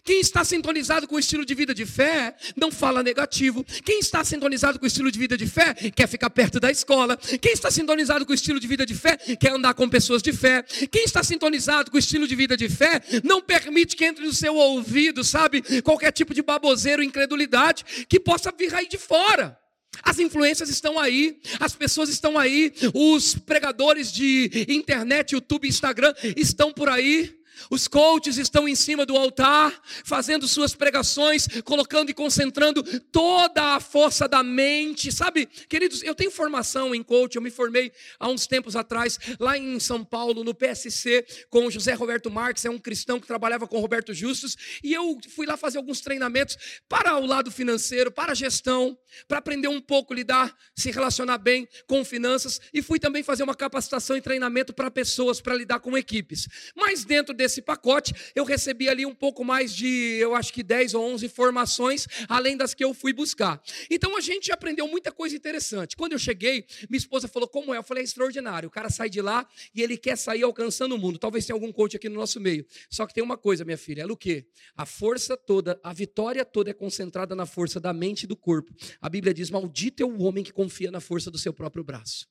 Quem está sintonizado com o estilo de vida de fé não fala negativo. Quem está sintonizado com o estilo de vida de fé quer ficar perto da escola. Quem está sintonizado com o estilo de vida de fé quer andar com pessoas de fé. Quem está sintonizado com o estilo de vida de fé não permite que entre no seu ouvido, sabe, qualquer tipo de baboseiro, incredulidade que possa vir aí de fora. As influências estão aí, as pessoas estão aí, os pregadores de internet, YouTube, Instagram estão por aí. Os coaches estão em cima do altar, fazendo suas pregações, colocando e concentrando toda a força da mente. Sabe, queridos, eu tenho formação em coach, eu me formei há uns tempos atrás, lá em São Paulo, no PSC, com o José Roberto Marques, é um cristão que trabalhava com Roberto Justus, e eu fui lá fazer alguns treinamentos para o lado financeiro, para a gestão, para aprender um pouco lidar, se relacionar bem com finanças, e fui também fazer uma capacitação e treinamento para pessoas, para lidar com equipes. Mas dentro desse desse pacote, eu recebi ali um pouco mais de, eu acho que 10 ou 11 formações, além das que eu fui buscar. Então a gente aprendeu muita coisa interessante. Quando eu cheguei, minha esposa falou: Como é? Eu falei: É extraordinário. O cara sai de lá e ele quer sair alcançando o mundo. Talvez tenha algum coach aqui no nosso meio. Só que tem uma coisa, minha filha: é o quê? A força toda, a vitória toda é concentrada na força da mente e do corpo. A Bíblia diz: Maldito é o homem que confia na força do seu próprio braço.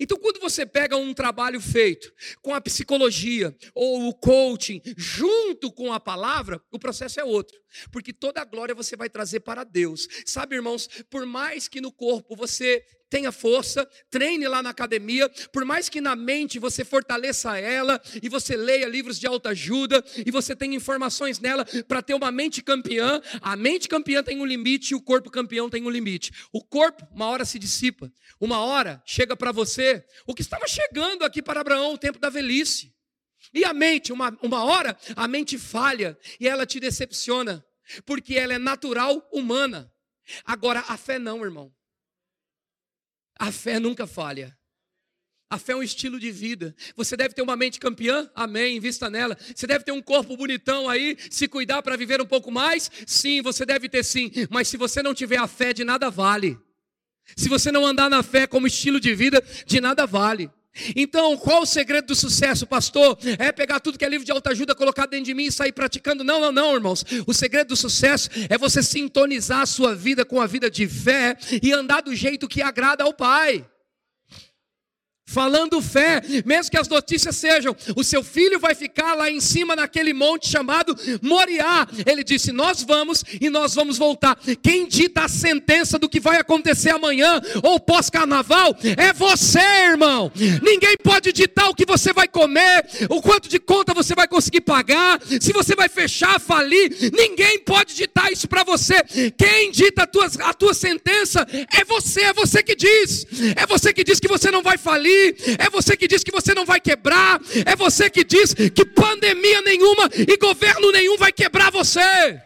Então, quando você pega um trabalho feito com a psicologia ou o coaching junto com a palavra, o processo é outro, porque toda a glória você vai trazer para Deus. Sabe, irmãos, por mais que no corpo você tenha força, treine lá na academia, por mais que na mente você fortaleça ela e você leia livros de autoajuda e você tenha informações nela para ter uma mente campeã, a mente campeã tem um limite e o corpo campeão tem um limite. O corpo, uma hora se dissipa, uma hora chega para você o que estava chegando aqui para Abraão, o tempo da velhice. E a mente, uma, uma hora, a mente falha e ela te decepciona, porque ela é natural humana. Agora, a fé não, irmão. A fé nunca falha. A fé é um estilo de vida. Você deve ter uma mente campeã, amém, invista nela. Você deve ter um corpo bonitão aí, se cuidar para viver um pouco mais, sim, você deve ter sim. Mas se você não tiver a fé, de nada vale. Se você não andar na fé como estilo de vida, de nada vale. Então, qual o segredo do sucesso, pastor? É pegar tudo que é livro de autoajuda, colocar dentro de mim e sair praticando? Não, não, não, irmãos. O segredo do sucesso é você sintonizar a sua vida com a vida de fé e andar do jeito que agrada ao Pai. Falando fé, mesmo que as notícias sejam, o seu filho vai ficar lá em cima naquele monte chamado Moriá. Ele disse: Nós vamos e nós vamos voltar. Quem dita a sentença do que vai acontecer amanhã ou pós-carnaval é você, irmão. Ninguém pode ditar o que você vai comer, o quanto de conta você vai conseguir pagar, se você vai fechar, falir. Ninguém pode ditar isso para você. Quem dita a tua, a tua sentença é você, é você que diz. É você que diz que você não vai falir é você que diz que você não vai quebrar, é você que diz que pandemia nenhuma e governo nenhum vai quebrar você.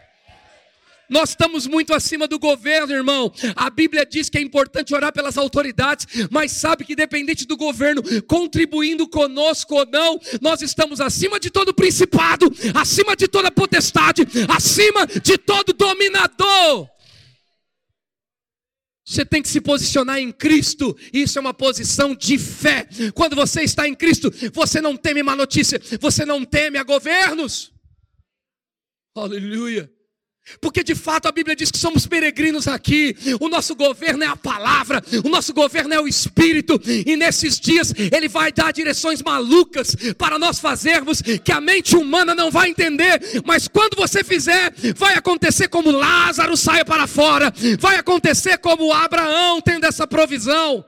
Nós estamos muito acima do governo, irmão. A Bíblia diz que é importante orar pelas autoridades, mas sabe que dependente do governo contribuindo conosco ou não, nós estamos acima de todo principado, acima de toda potestade, acima de todo dominador. Você tem que se posicionar em Cristo. Isso é uma posição de fé. Quando você está em Cristo, você não teme má notícia, você não teme a governos. Aleluia. Porque de fato a Bíblia diz que somos peregrinos aqui. O nosso governo é a palavra, o nosso governo é o Espírito, e nesses dias ele vai dar direções malucas para nós fazermos que a mente humana não vai entender. Mas quando você fizer, vai acontecer como Lázaro saia para fora, vai acontecer como Abraão tendo essa provisão.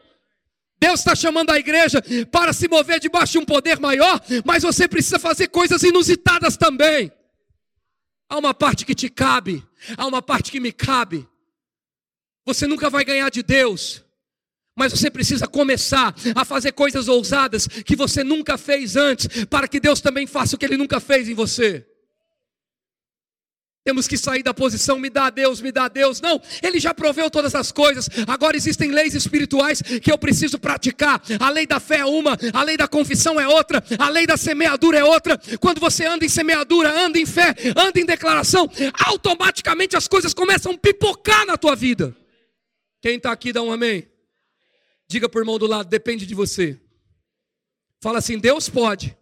Deus está chamando a igreja para se mover debaixo de um poder maior, mas você precisa fazer coisas inusitadas também. Há uma parte que te cabe, há uma parte que me cabe. Você nunca vai ganhar de Deus, mas você precisa começar a fazer coisas ousadas que você nunca fez antes, para que Deus também faça o que Ele nunca fez em você. Temos que sair da posição, me dá Deus, me dá Deus. Não, Ele já proveu todas as coisas. Agora existem leis espirituais que eu preciso praticar. A lei da fé é uma, a lei da confissão é outra, a lei da semeadura é outra. Quando você anda em semeadura, anda em fé, anda em declaração, automaticamente as coisas começam a pipocar na tua vida. Quem está aqui, dá um amém. Diga para o irmão do lado, depende de você. Fala assim: Deus pode.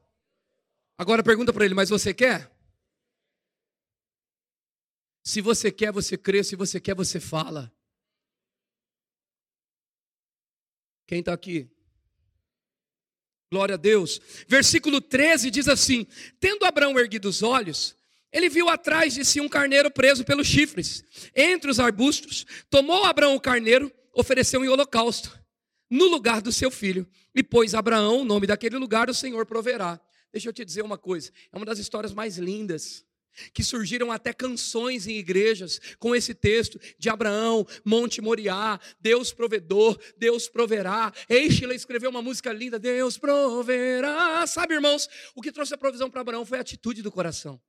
Agora pergunta para ele, mas você quer? Se você quer, você crê. Se você quer, você fala. Quem está aqui? Glória a Deus. Versículo 13 diz assim: Tendo Abraão erguido os olhos, ele viu atrás de si um carneiro preso pelos chifres, entre os arbustos. Tomou Abraão o carneiro, ofereceu em holocausto, no lugar do seu filho. E pôs Abraão o nome daquele lugar, o Senhor proverá. Deixa eu te dizer uma coisa: é uma das histórias mais lindas que surgiram até canções em igrejas com esse texto de Abraão, Monte Moriá, Deus provedor, Deus proverá. Eichela escreveu uma música linda, Deus proverá. Sabe, irmãos, o que trouxe a provisão para Abraão foi a atitude do coração.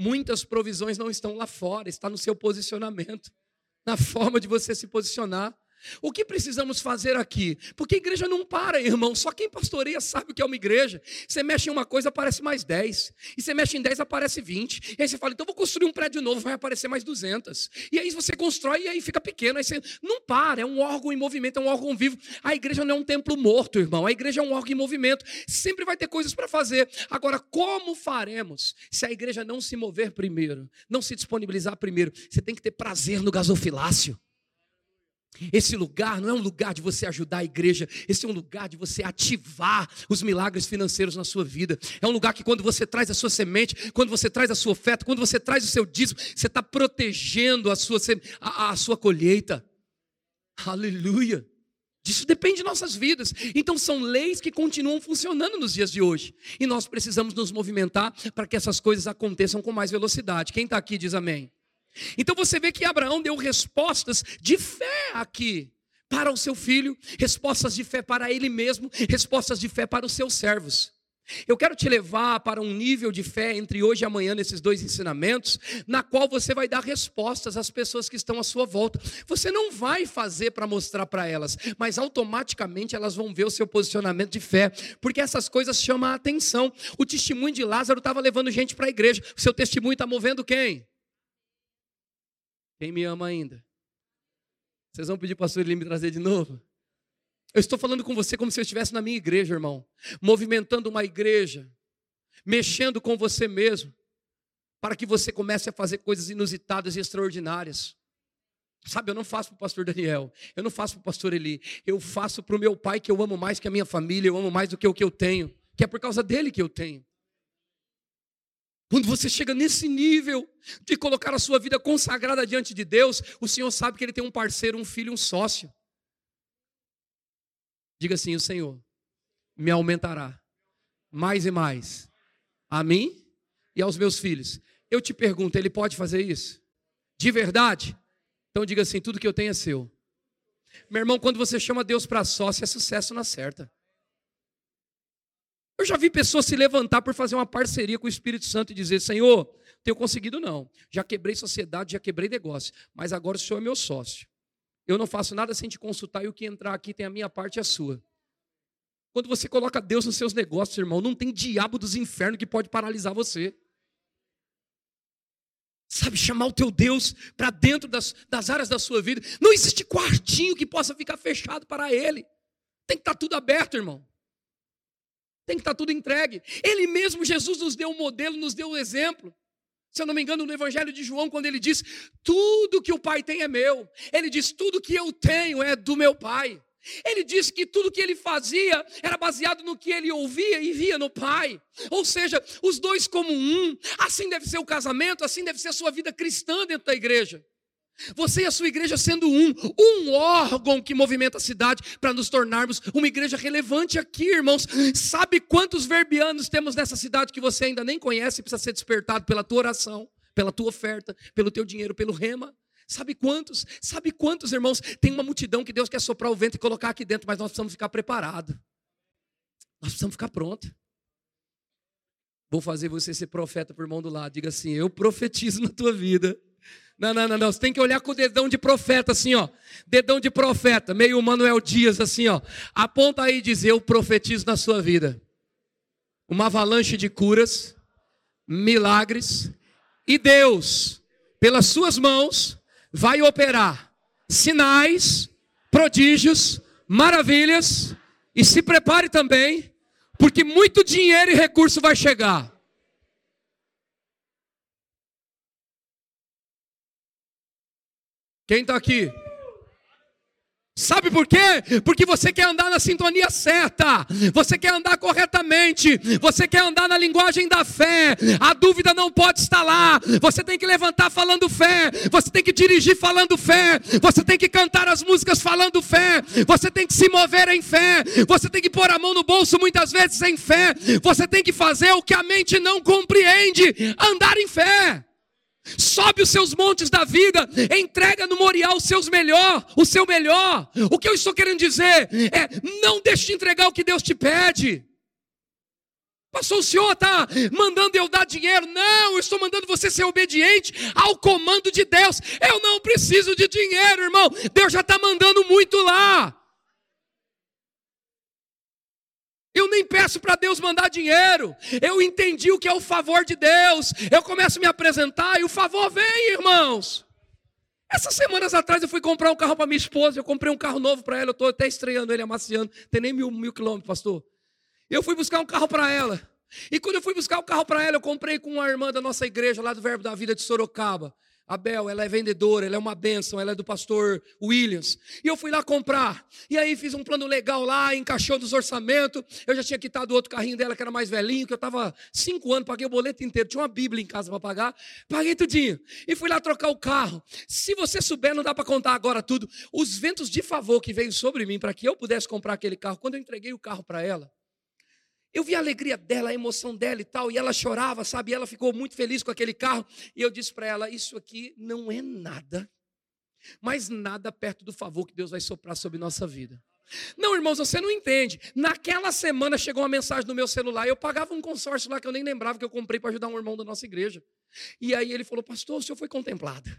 Muitas provisões não estão lá fora, está no seu posicionamento, na forma de você se posicionar. O que precisamos fazer aqui? Porque a igreja não para, irmão. Só quem pastoreia sabe o que é uma igreja. Você mexe em uma coisa, aparece mais 10. E você mexe em 10, aparece 20. E aí você fala, então vou construir um prédio novo, vai aparecer mais 200. E aí você constrói e aí fica pequeno. Aí você não para, é um órgão em movimento, é um órgão vivo. A igreja não é um templo morto, irmão. A igreja é um órgão em movimento. Sempre vai ter coisas para fazer. Agora, como faremos se a igreja não se mover primeiro? Não se disponibilizar primeiro? Você tem que ter prazer no gasofilácio. Esse lugar não é um lugar de você ajudar a igreja, esse é um lugar de você ativar os milagres financeiros na sua vida. É um lugar que quando você traz a sua semente, quando você traz a sua oferta, quando você traz o seu dízimo, você está protegendo a sua, a, a sua colheita. Aleluia. Disso depende de nossas vidas. Então são leis que continuam funcionando nos dias de hoje. E nós precisamos nos movimentar para que essas coisas aconteçam com mais velocidade. Quem está aqui diz amém. Então você vê que Abraão deu respostas de fé aqui para o seu filho, respostas de fé para ele mesmo, respostas de fé para os seus servos. Eu quero te levar para um nível de fé entre hoje e amanhã nesses dois ensinamentos, na qual você vai dar respostas às pessoas que estão à sua volta. Você não vai fazer para mostrar para elas, mas automaticamente elas vão ver o seu posicionamento de fé, porque essas coisas chamam a atenção. O testemunho de Lázaro estava levando gente para a igreja, o seu testemunho está movendo quem? Quem me ama ainda? Vocês vão pedir para o pastor ele me trazer de novo? Eu estou falando com você como se eu estivesse na minha igreja, irmão. Movimentando uma igreja. Mexendo com você mesmo. Para que você comece a fazer coisas inusitadas e extraordinárias. Sabe, eu não faço para o pastor Daniel, eu não faço para o pastor Eli, eu faço para o meu pai que eu amo mais que a minha família, eu amo mais do que o que eu tenho, que é por causa dele que eu tenho. Quando você chega nesse nível de colocar a sua vida consagrada diante de Deus, o Senhor sabe que Ele tem um parceiro, um filho, um sócio. Diga assim: o Senhor me aumentará mais e mais a mim e aos meus filhos. Eu te pergunto, Ele pode fazer isso? De verdade? Então diga assim: tudo que eu tenho é seu. Meu irmão, quando você chama Deus para sócio, é sucesso na certa. Eu já vi pessoas se levantar por fazer uma parceria com o Espírito Santo e dizer: Senhor, tenho conseguido não. Já quebrei sociedade, já quebrei negócio, mas agora o Senhor é meu sócio. Eu não faço nada sem te consultar e o que entrar aqui tem a minha parte e a sua. Quando você coloca Deus nos seus negócios, irmão, não tem diabo dos infernos que pode paralisar você. Sabe, chamar o teu Deus para dentro das, das áreas da sua vida. Não existe quartinho que possa ficar fechado para Ele. Tem que estar tudo aberto, irmão. Tem que estar tudo entregue. Ele mesmo, Jesus, nos deu um modelo, nos deu um exemplo. Se eu não me engano, no Evangelho de João, quando ele diz: Tudo que o Pai tem é meu. Ele diz: Tudo que eu tenho é do meu Pai. Ele disse que tudo que ele fazia era baseado no que ele ouvia e via no Pai. Ou seja, os dois como um. Assim deve ser o casamento, assim deve ser a sua vida cristã dentro da igreja. Você e a sua igreja sendo um, um órgão que movimenta a cidade para nos tornarmos uma igreja relevante aqui, irmãos. Sabe quantos verbianos temos nessa cidade que você ainda nem conhece e precisa ser despertado pela tua oração, pela tua oferta, pelo teu dinheiro, pelo rema? Sabe quantos? Sabe quantos, irmãos? Tem uma multidão que Deus quer soprar o vento e colocar aqui dentro, mas nós precisamos ficar preparados. Nós precisamos ficar prontos. Vou fazer você ser profeta por mão do lado. Diga assim: Eu profetizo na tua vida não, não, não, não. Você tem que olhar com o dedão de profeta, assim, ó. Dedão de profeta, meio Manuel Dias, assim, ó. Aponta aí e diz: Eu profetizo na sua vida. Uma avalanche de curas, milagres, e Deus, pelas suas mãos, vai operar sinais, prodígios, maravilhas, e se prepare também, porque muito dinheiro e recurso vai chegar. Quem está aqui? Sabe por quê? Porque você quer andar na sintonia certa, você quer andar corretamente, você quer andar na linguagem da fé. A dúvida não pode estar lá. Você tem que levantar falando fé, você tem que dirigir falando fé, você tem que cantar as músicas falando fé, você tem que se mover em fé, você tem que pôr a mão no bolso muitas vezes em fé, você tem que fazer o que a mente não compreende, andar em fé. Sobe os seus montes da vida, entrega no Morial os seus melhor, o seu melhor. O que eu estou querendo dizer é: não deixe de entregar o que Deus te pede. Pastor, o senhor está mandando eu dar dinheiro? Não, eu estou mandando você ser obediente ao comando de Deus. Eu não preciso de dinheiro, irmão. Deus já está mandando muito lá. Eu nem peço para Deus mandar dinheiro. Eu entendi o que é o favor de Deus. Eu começo a me apresentar e o favor vem, irmãos. Essas semanas atrás eu fui comprar um carro para minha esposa. Eu comprei um carro novo para ela. Eu estou até estreando ele, amaciando. Tem nem mil, mil quilômetros, pastor. Eu fui buscar um carro para ela. E quando eu fui buscar o carro para ela, eu comprei com uma irmã da nossa igreja lá do Verbo da Vida de Sorocaba. Abel, ela é vendedora, ela é uma bênção, ela é do pastor Williams. E eu fui lá comprar. E aí fiz um plano legal lá, encaixou nos orçamentos. Eu já tinha quitado outro carrinho dela, que era mais velhinho, que eu estava cinco anos, paguei o boleto inteiro. Tinha uma Bíblia em casa para pagar. Paguei tudinho. E fui lá trocar o carro. Se você souber, não dá para contar agora tudo. Os ventos de favor que veio sobre mim para que eu pudesse comprar aquele carro. Quando eu entreguei o carro para ela, eu vi a alegria dela, a emoção dela e tal, e ela chorava, sabe? E ela ficou muito feliz com aquele carro. E eu disse para ela: Isso aqui não é nada, mas nada perto do favor que Deus vai soprar sobre nossa vida. Não, irmãos, você não entende. Naquela semana chegou uma mensagem no meu celular. Eu pagava um consórcio lá que eu nem lembrava que eu comprei para ajudar um irmão da nossa igreja. E aí ele falou: Pastor, o senhor foi contemplado.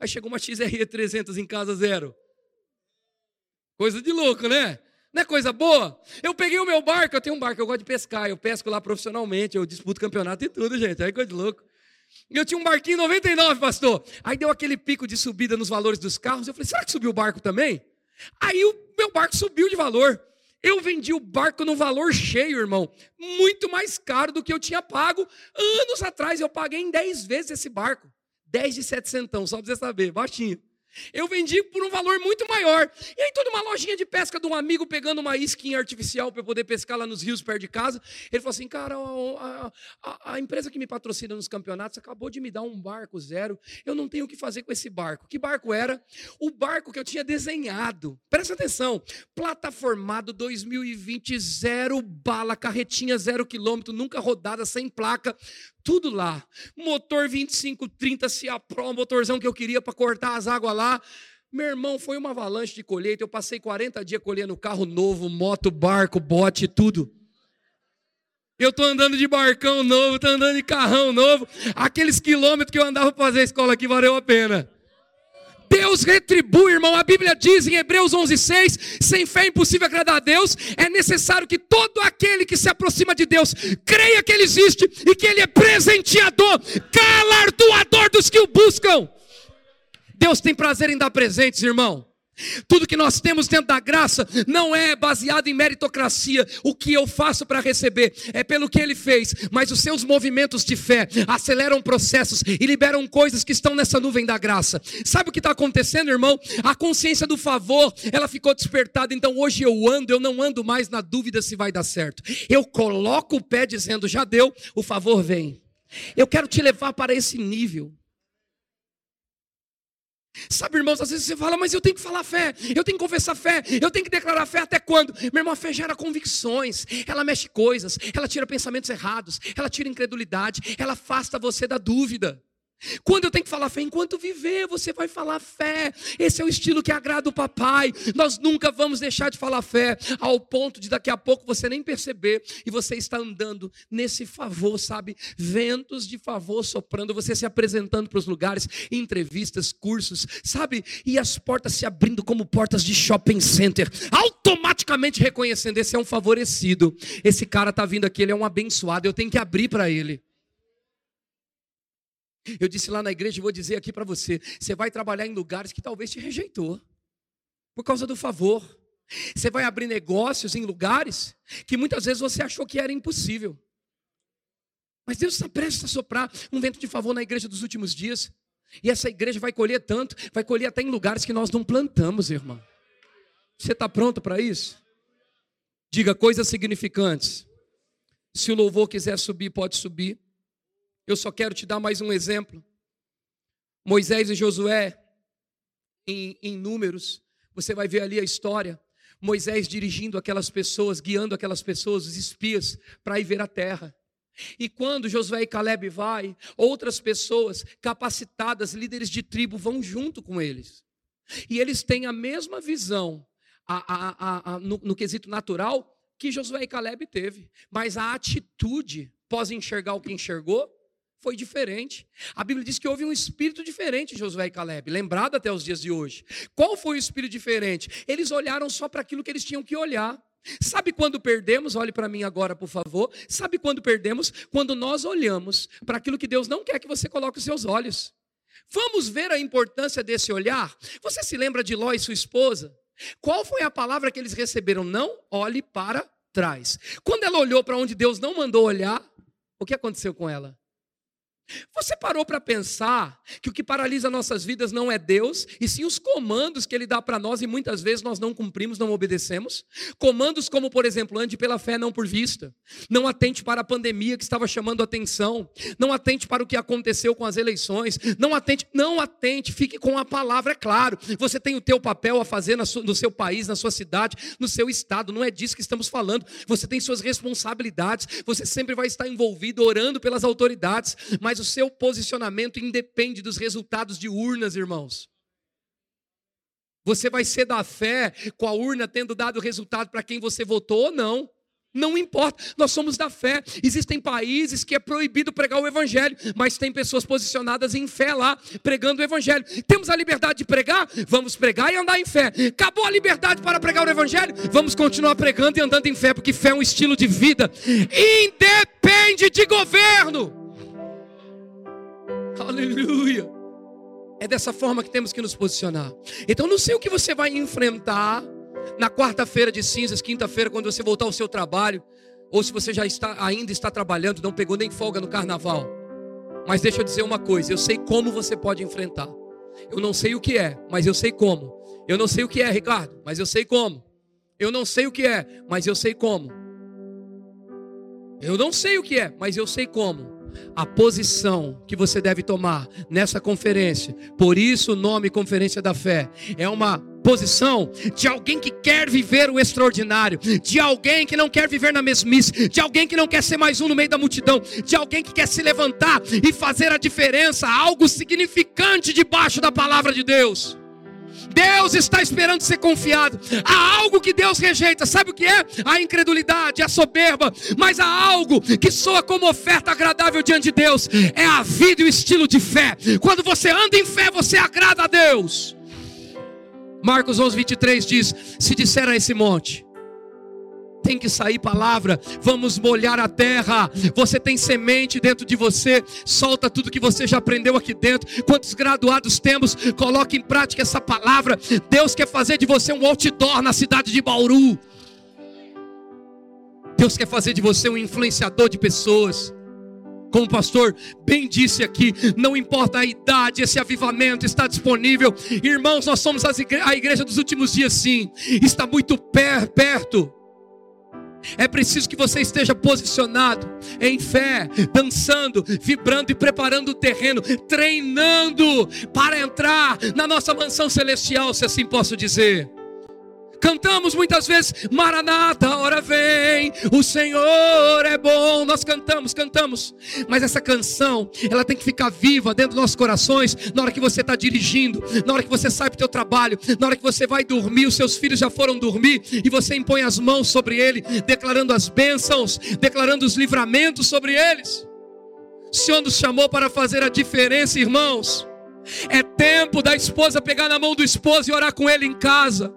Aí chegou uma XRE 300 em casa zero. Coisa de louco, né? Não é coisa boa? Eu peguei o meu barco, eu tenho um barco, eu gosto de pescar, eu pesco lá profissionalmente, eu disputo campeonato e tudo, gente. Aí coisa de louco. Eu tinha um barquinho 99, pastor. Aí deu aquele pico de subida nos valores dos carros. Eu falei, será que subiu o barco também? Aí o meu barco subiu de valor. Eu vendi o barco no valor cheio, irmão. Muito mais caro do que eu tinha pago. Anos atrás eu paguei em 10 vezes esse barco. 10 de 700, só para você saber, baixinho. Eu vendi por um valor muito maior. E aí, toda uma lojinha de pesca de um amigo pegando uma isquinha artificial para eu poder pescar lá nos rios perto de casa. Ele falou assim: Cara, a, a, a, empresa que me patrocina nos campeonatos acabou de me dar um barco zero. Eu não tenho o que fazer com esse barco. Que barco era? O barco que eu tinha desenhado. Presta atenção: plataformado 2020, zero bala, carretinha zero quilômetro, nunca rodada, sem placa tudo lá. Motor 2530 a Pro, motorzão que eu queria para cortar as águas lá. Meu irmão, foi uma avalanche de colheita. Eu passei 40 dias colhendo carro novo, moto, barco, bote, tudo. Eu estou andando de barcão novo, estou andando de carrão novo. Aqueles quilômetros que eu andava para fazer a escola aqui valeu a pena. Deus retribui, irmão. A Bíblia diz em Hebreus 11:6, sem fé é impossível agradar a Deus. É necessário que todo aquele que se aproxima de Deus creia que ele existe e que ele é presenteador, galardoador dos que o buscam. Deus tem prazer em dar presentes, irmão. Tudo que nós temos dentro da graça não é baseado em meritocracia. O que eu faço para receber é pelo que ele fez, mas os seus movimentos de fé aceleram processos e liberam coisas que estão nessa nuvem da graça. Sabe o que está acontecendo, irmão? A consciência do favor, ela ficou despertada. Então hoje eu ando, eu não ando mais na dúvida se vai dar certo. Eu coloco o pé dizendo já deu, o favor vem. Eu quero te levar para esse nível. Sabe, irmãos, às vezes você fala, mas eu tenho que falar fé, eu tenho que confessar fé, eu tenho que declarar fé até quando? Meu irmão, a fé gera convicções, ela mexe coisas, ela tira pensamentos errados, ela tira incredulidade, ela afasta você da dúvida. Quando eu tenho que falar fé, enquanto viver, você vai falar fé. Esse é o estilo que agrada o papai. Nós nunca vamos deixar de falar fé, ao ponto de daqui a pouco você nem perceber e você está andando nesse favor, sabe? Ventos de favor soprando, você se apresentando para os lugares, entrevistas, cursos, sabe? E as portas se abrindo como portas de shopping center, automaticamente reconhecendo: esse é um favorecido, esse cara está vindo aqui, ele é um abençoado, eu tenho que abrir para ele. Eu disse lá na igreja e vou dizer aqui para você: você vai trabalhar em lugares que talvez te rejeitou, por causa do favor. Você vai abrir negócios em lugares que muitas vezes você achou que era impossível. Mas Deus está prestes a soprar um vento de favor na igreja dos últimos dias. E essa igreja vai colher tanto, vai colher até em lugares que nós não plantamos, irmão. Você está pronto para isso? Diga coisas significantes. Se o louvor quiser subir, pode subir. Eu só quero te dar mais um exemplo. Moisés e Josué, em, em números, você vai ver ali a história. Moisés dirigindo aquelas pessoas, guiando aquelas pessoas, os espias, para ir ver a terra. E quando Josué e Caleb vai, outras pessoas capacitadas, líderes de tribo, vão junto com eles. E eles têm a mesma visão a, a, a, no, no quesito natural que Josué e Caleb teve. Mas a atitude, pós enxergar o que enxergou, foi diferente. A Bíblia diz que houve um espírito diferente em Josué e Caleb, lembrado até os dias de hoje. Qual foi o espírito diferente? Eles olharam só para aquilo que eles tinham que olhar. Sabe quando perdemos? Olhe para mim agora, por favor. Sabe quando perdemos? Quando nós olhamos para aquilo que Deus não quer que você coloque os seus olhos. Vamos ver a importância desse olhar. Você se lembra de Ló e sua esposa? Qual foi a palavra que eles receberam? Não olhe para trás. Quando ela olhou para onde Deus não mandou olhar, o que aconteceu com ela? Você parou para pensar que o que paralisa nossas vidas não é Deus, e sim os comandos que Ele dá para nós e muitas vezes nós não cumprimos, não obedecemos? Comandos como, por exemplo, ande pela fé, não por vista. Não atente para a pandemia que estava chamando atenção. Não atente para o que aconteceu com as eleições. Não atente, não atente, fique com a palavra, é claro. Você tem o teu papel a fazer no seu país, na sua cidade, no seu estado. Não é disso que estamos falando. Você tem suas responsabilidades. Você sempre vai estar envolvido orando pelas autoridades, mas mas o seu posicionamento independe dos resultados de urnas, irmãos. Você vai ser da fé com a urna tendo dado resultado para quem você votou ou não. Não importa, nós somos da fé. Existem países que é proibido pregar o evangelho, mas tem pessoas posicionadas em fé lá, pregando o evangelho. Temos a liberdade de pregar? Vamos pregar e andar em fé. Acabou a liberdade para pregar o evangelho? Vamos continuar pregando e andando em fé, porque fé é um estilo de vida. Independe de governo. Aleluia. É dessa forma que temos que nos posicionar. Então, não sei o que você vai enfrentar na quarta-feira de cinzas, quinta-feira, quando você voltar ao seu trabalho, ou se você já está ainda está trabalhando, não pegou nem folga no carnaval. Mas deixa eu dizer uma coisa, eu sei como você pode enfrentar. Eu não sei o que é, mas eu sei como. Eu não sei o que é, Ricardo, mas eu sei como. Eu não sei o que é, mas eu sei como. Eu não sei o que é, mas eu sei como a posição que você deve tomar nessa conferência. Por isso o nome Conferência da Fé é uma posição de alguém que quer viver o extraordinário, de alguém que não quer viver na mesmice, de alguém que não quer ser mais um no meio da multidão, de alguém que quer se levantar e fazer a diferença, algo significante debaixo da palavra de Deus. Deus está esperando ser confiado. Há algo que Deus rejeita, sabe o que é? A incredulidade, a soberba, mas há algo que soa como oferta agradável diante de Deus. É a vida e o estilo de fé. Quando você anda em fé, você agrada a Deus. Marcos 11, 23 diz: Se disser a esse monte, tem que sair palavra. Vamos molhar a terra. Você tem semente dentro de você. Solta tudo que você já aprendeu aqui dentro. Quantos graduados temos? Coloque em prática essa palavra. Deus quer fazer de você um outdoor na cidade de Bauru. Deus quer fazer de você um influenciador de pessoas. Como o pastor bem disse aqui, não importa a idade, esse avivamento está disponível. Irmãos, nós somos a igreja dos últimos dias, sim. Está muito perto. É preciso que você esteja posicionado em fé, dançando, vibrando e preparando o terreno, treinando para entrar na nossa mansão celestial, se assim posso dizer. Cantamos muitas vezes, Maranata, hora vem, o Senhor é bom. Nós cantamos, cantamos, mas essa canção, ela tem que ficar viva dentro dos nossos corações, na hora que você está dirigindo, na hora que você sai para o teu trabalho, na hora que você vai dormir, os seus filhos já foram dormir, e você impõe as mãos sobre ele, declarando as bênçãos, declarando os livramentos sobre eles. O Senhor nos chamou para fazer a diferença, irmãos. É tempo da esposa pegar na mão do esposo e orar com ele em casa.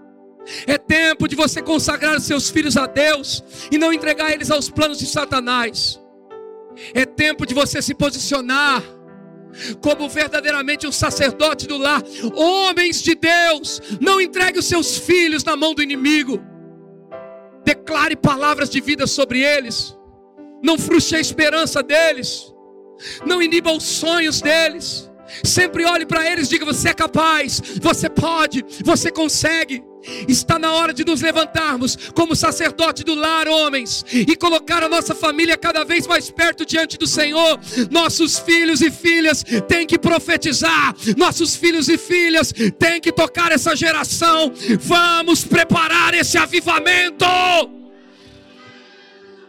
É tempo de você consagrar seus filhos a Deus e não entregar eles aos planos de Satanás. É tempo de você se posicionar como verdadeiramente um sacerdote do lar. Homens de Deus, não entregue os seus filhos na mão do inimigo. Declare palavras de vida sobre eles. Não frustre a esperança deles. Não iniba os sonhos deles. Sempre olhe para eles e diga: você é capaz, você pode, você consegue. Está na hora de nos levantarmos como sacerdote do lar, homens, e colocar a nossa família cada vez mais perto diante do Senhor. Nossos filhos e filhas têm que profetizar, nossos filhos e filhas têm que tocar essa geração. Vamos preparar esse avivamento.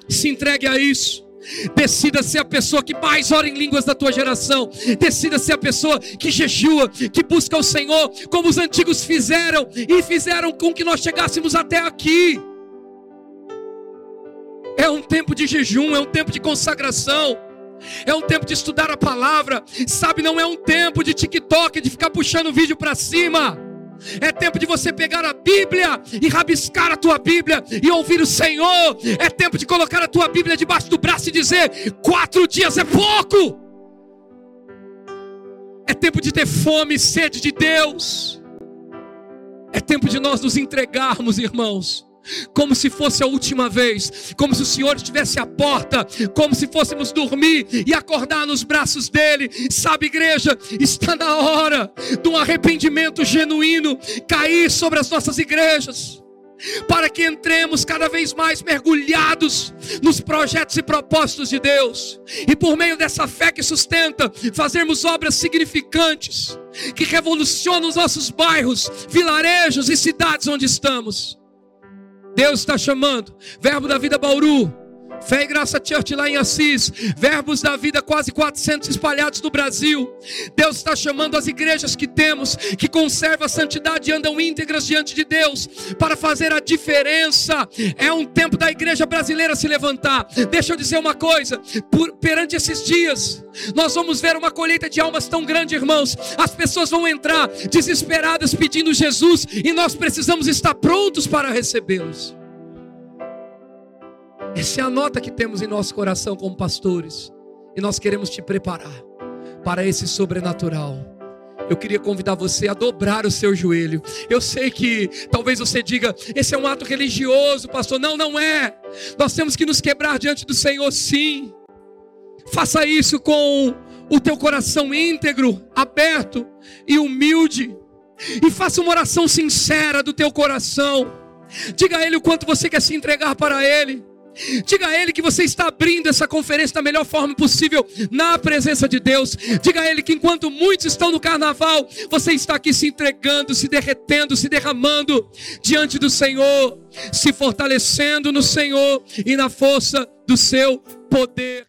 Se entregue a isso. Decida ser a pessoa que mais ora em línguas da tua geração. Decida ser a pessoa que jejua, que busca o Senhor, como os antigos fizeram e fizeram com que nós chegássemos até aqui. É um tempo de jejum, é um tempo de consagração. É um tempo de estudar a palavra, sabe? Não é um tempo de TikTok, de ficar puxando vídeo para cima. É tempo de você pegar a Bíblia e rabiscar a tua Bíblia e ouvir o Senhor. É tempo de colocar a tua Bíblia debaixo do braço e dizer: quatro dias é pouco. É tempo de ter fome e sede de Deus. É tempo de nós nos entregarmos, irmãos como se fosse a última vez, como se o Senhor estivesse à porta, como se fôssemos dormir e acordar nos braços dele. Sabe, igreja, está na hora de um arrependimento genuíno cair sobre as nossas igrejas. Para que entremos cada vez mais mergulhados nos projetos e propósitos de Deus, e por meio dessa fé que sustenta, fazermos obras significantes, que revolucionam os nossos bairros, vilarejos e cidades onde estamos. Deus está chamando. Verbo da vida Bauru. Fé e Graça Church lá em Assis, Verbos da Vida, quase 400 espalhados no Brasil. Deus está chamando as igrejas que temos, que conservam a santidade e andam íntegras diante de Deus, para fazer a diferença. É um tempo da igreja brasileira se levantar. Deixa eu dizer uma coisa: por, perante esses dias, nós vamos ver uma colheita de almas tão grande, irmãos. As pessoas vão entrar desesperadas pedindo Jesus, e nós precisamos estar prontos para recebê-los. Essa é a nota que temos em nosso coração como pastores. E nós queremos te preparar para esse sobrenatural. Eu queria convidar você a dobrar o seu joelho. Eu sei que talvez você diga, esse é um ato religioso, pastor. Não, não é. Nós temos que nos quebrar diante do Senhor, sim. Faça isso com o teu coração íntegro, aberto e humilde. E faça uma oração sincera do teu coração. Diga a Ele o quanto você quer se entregar para Ele. Diga a Ele que você está abrindo essa conferência da melhor forma possível na presença de Deus. Diga a Ele que enquanto muitos estão no carnaval, você está aqui se entregando, se derretendo, se derramando diante do Senhor, se fortalecendo no Senhor e na força do seu poder.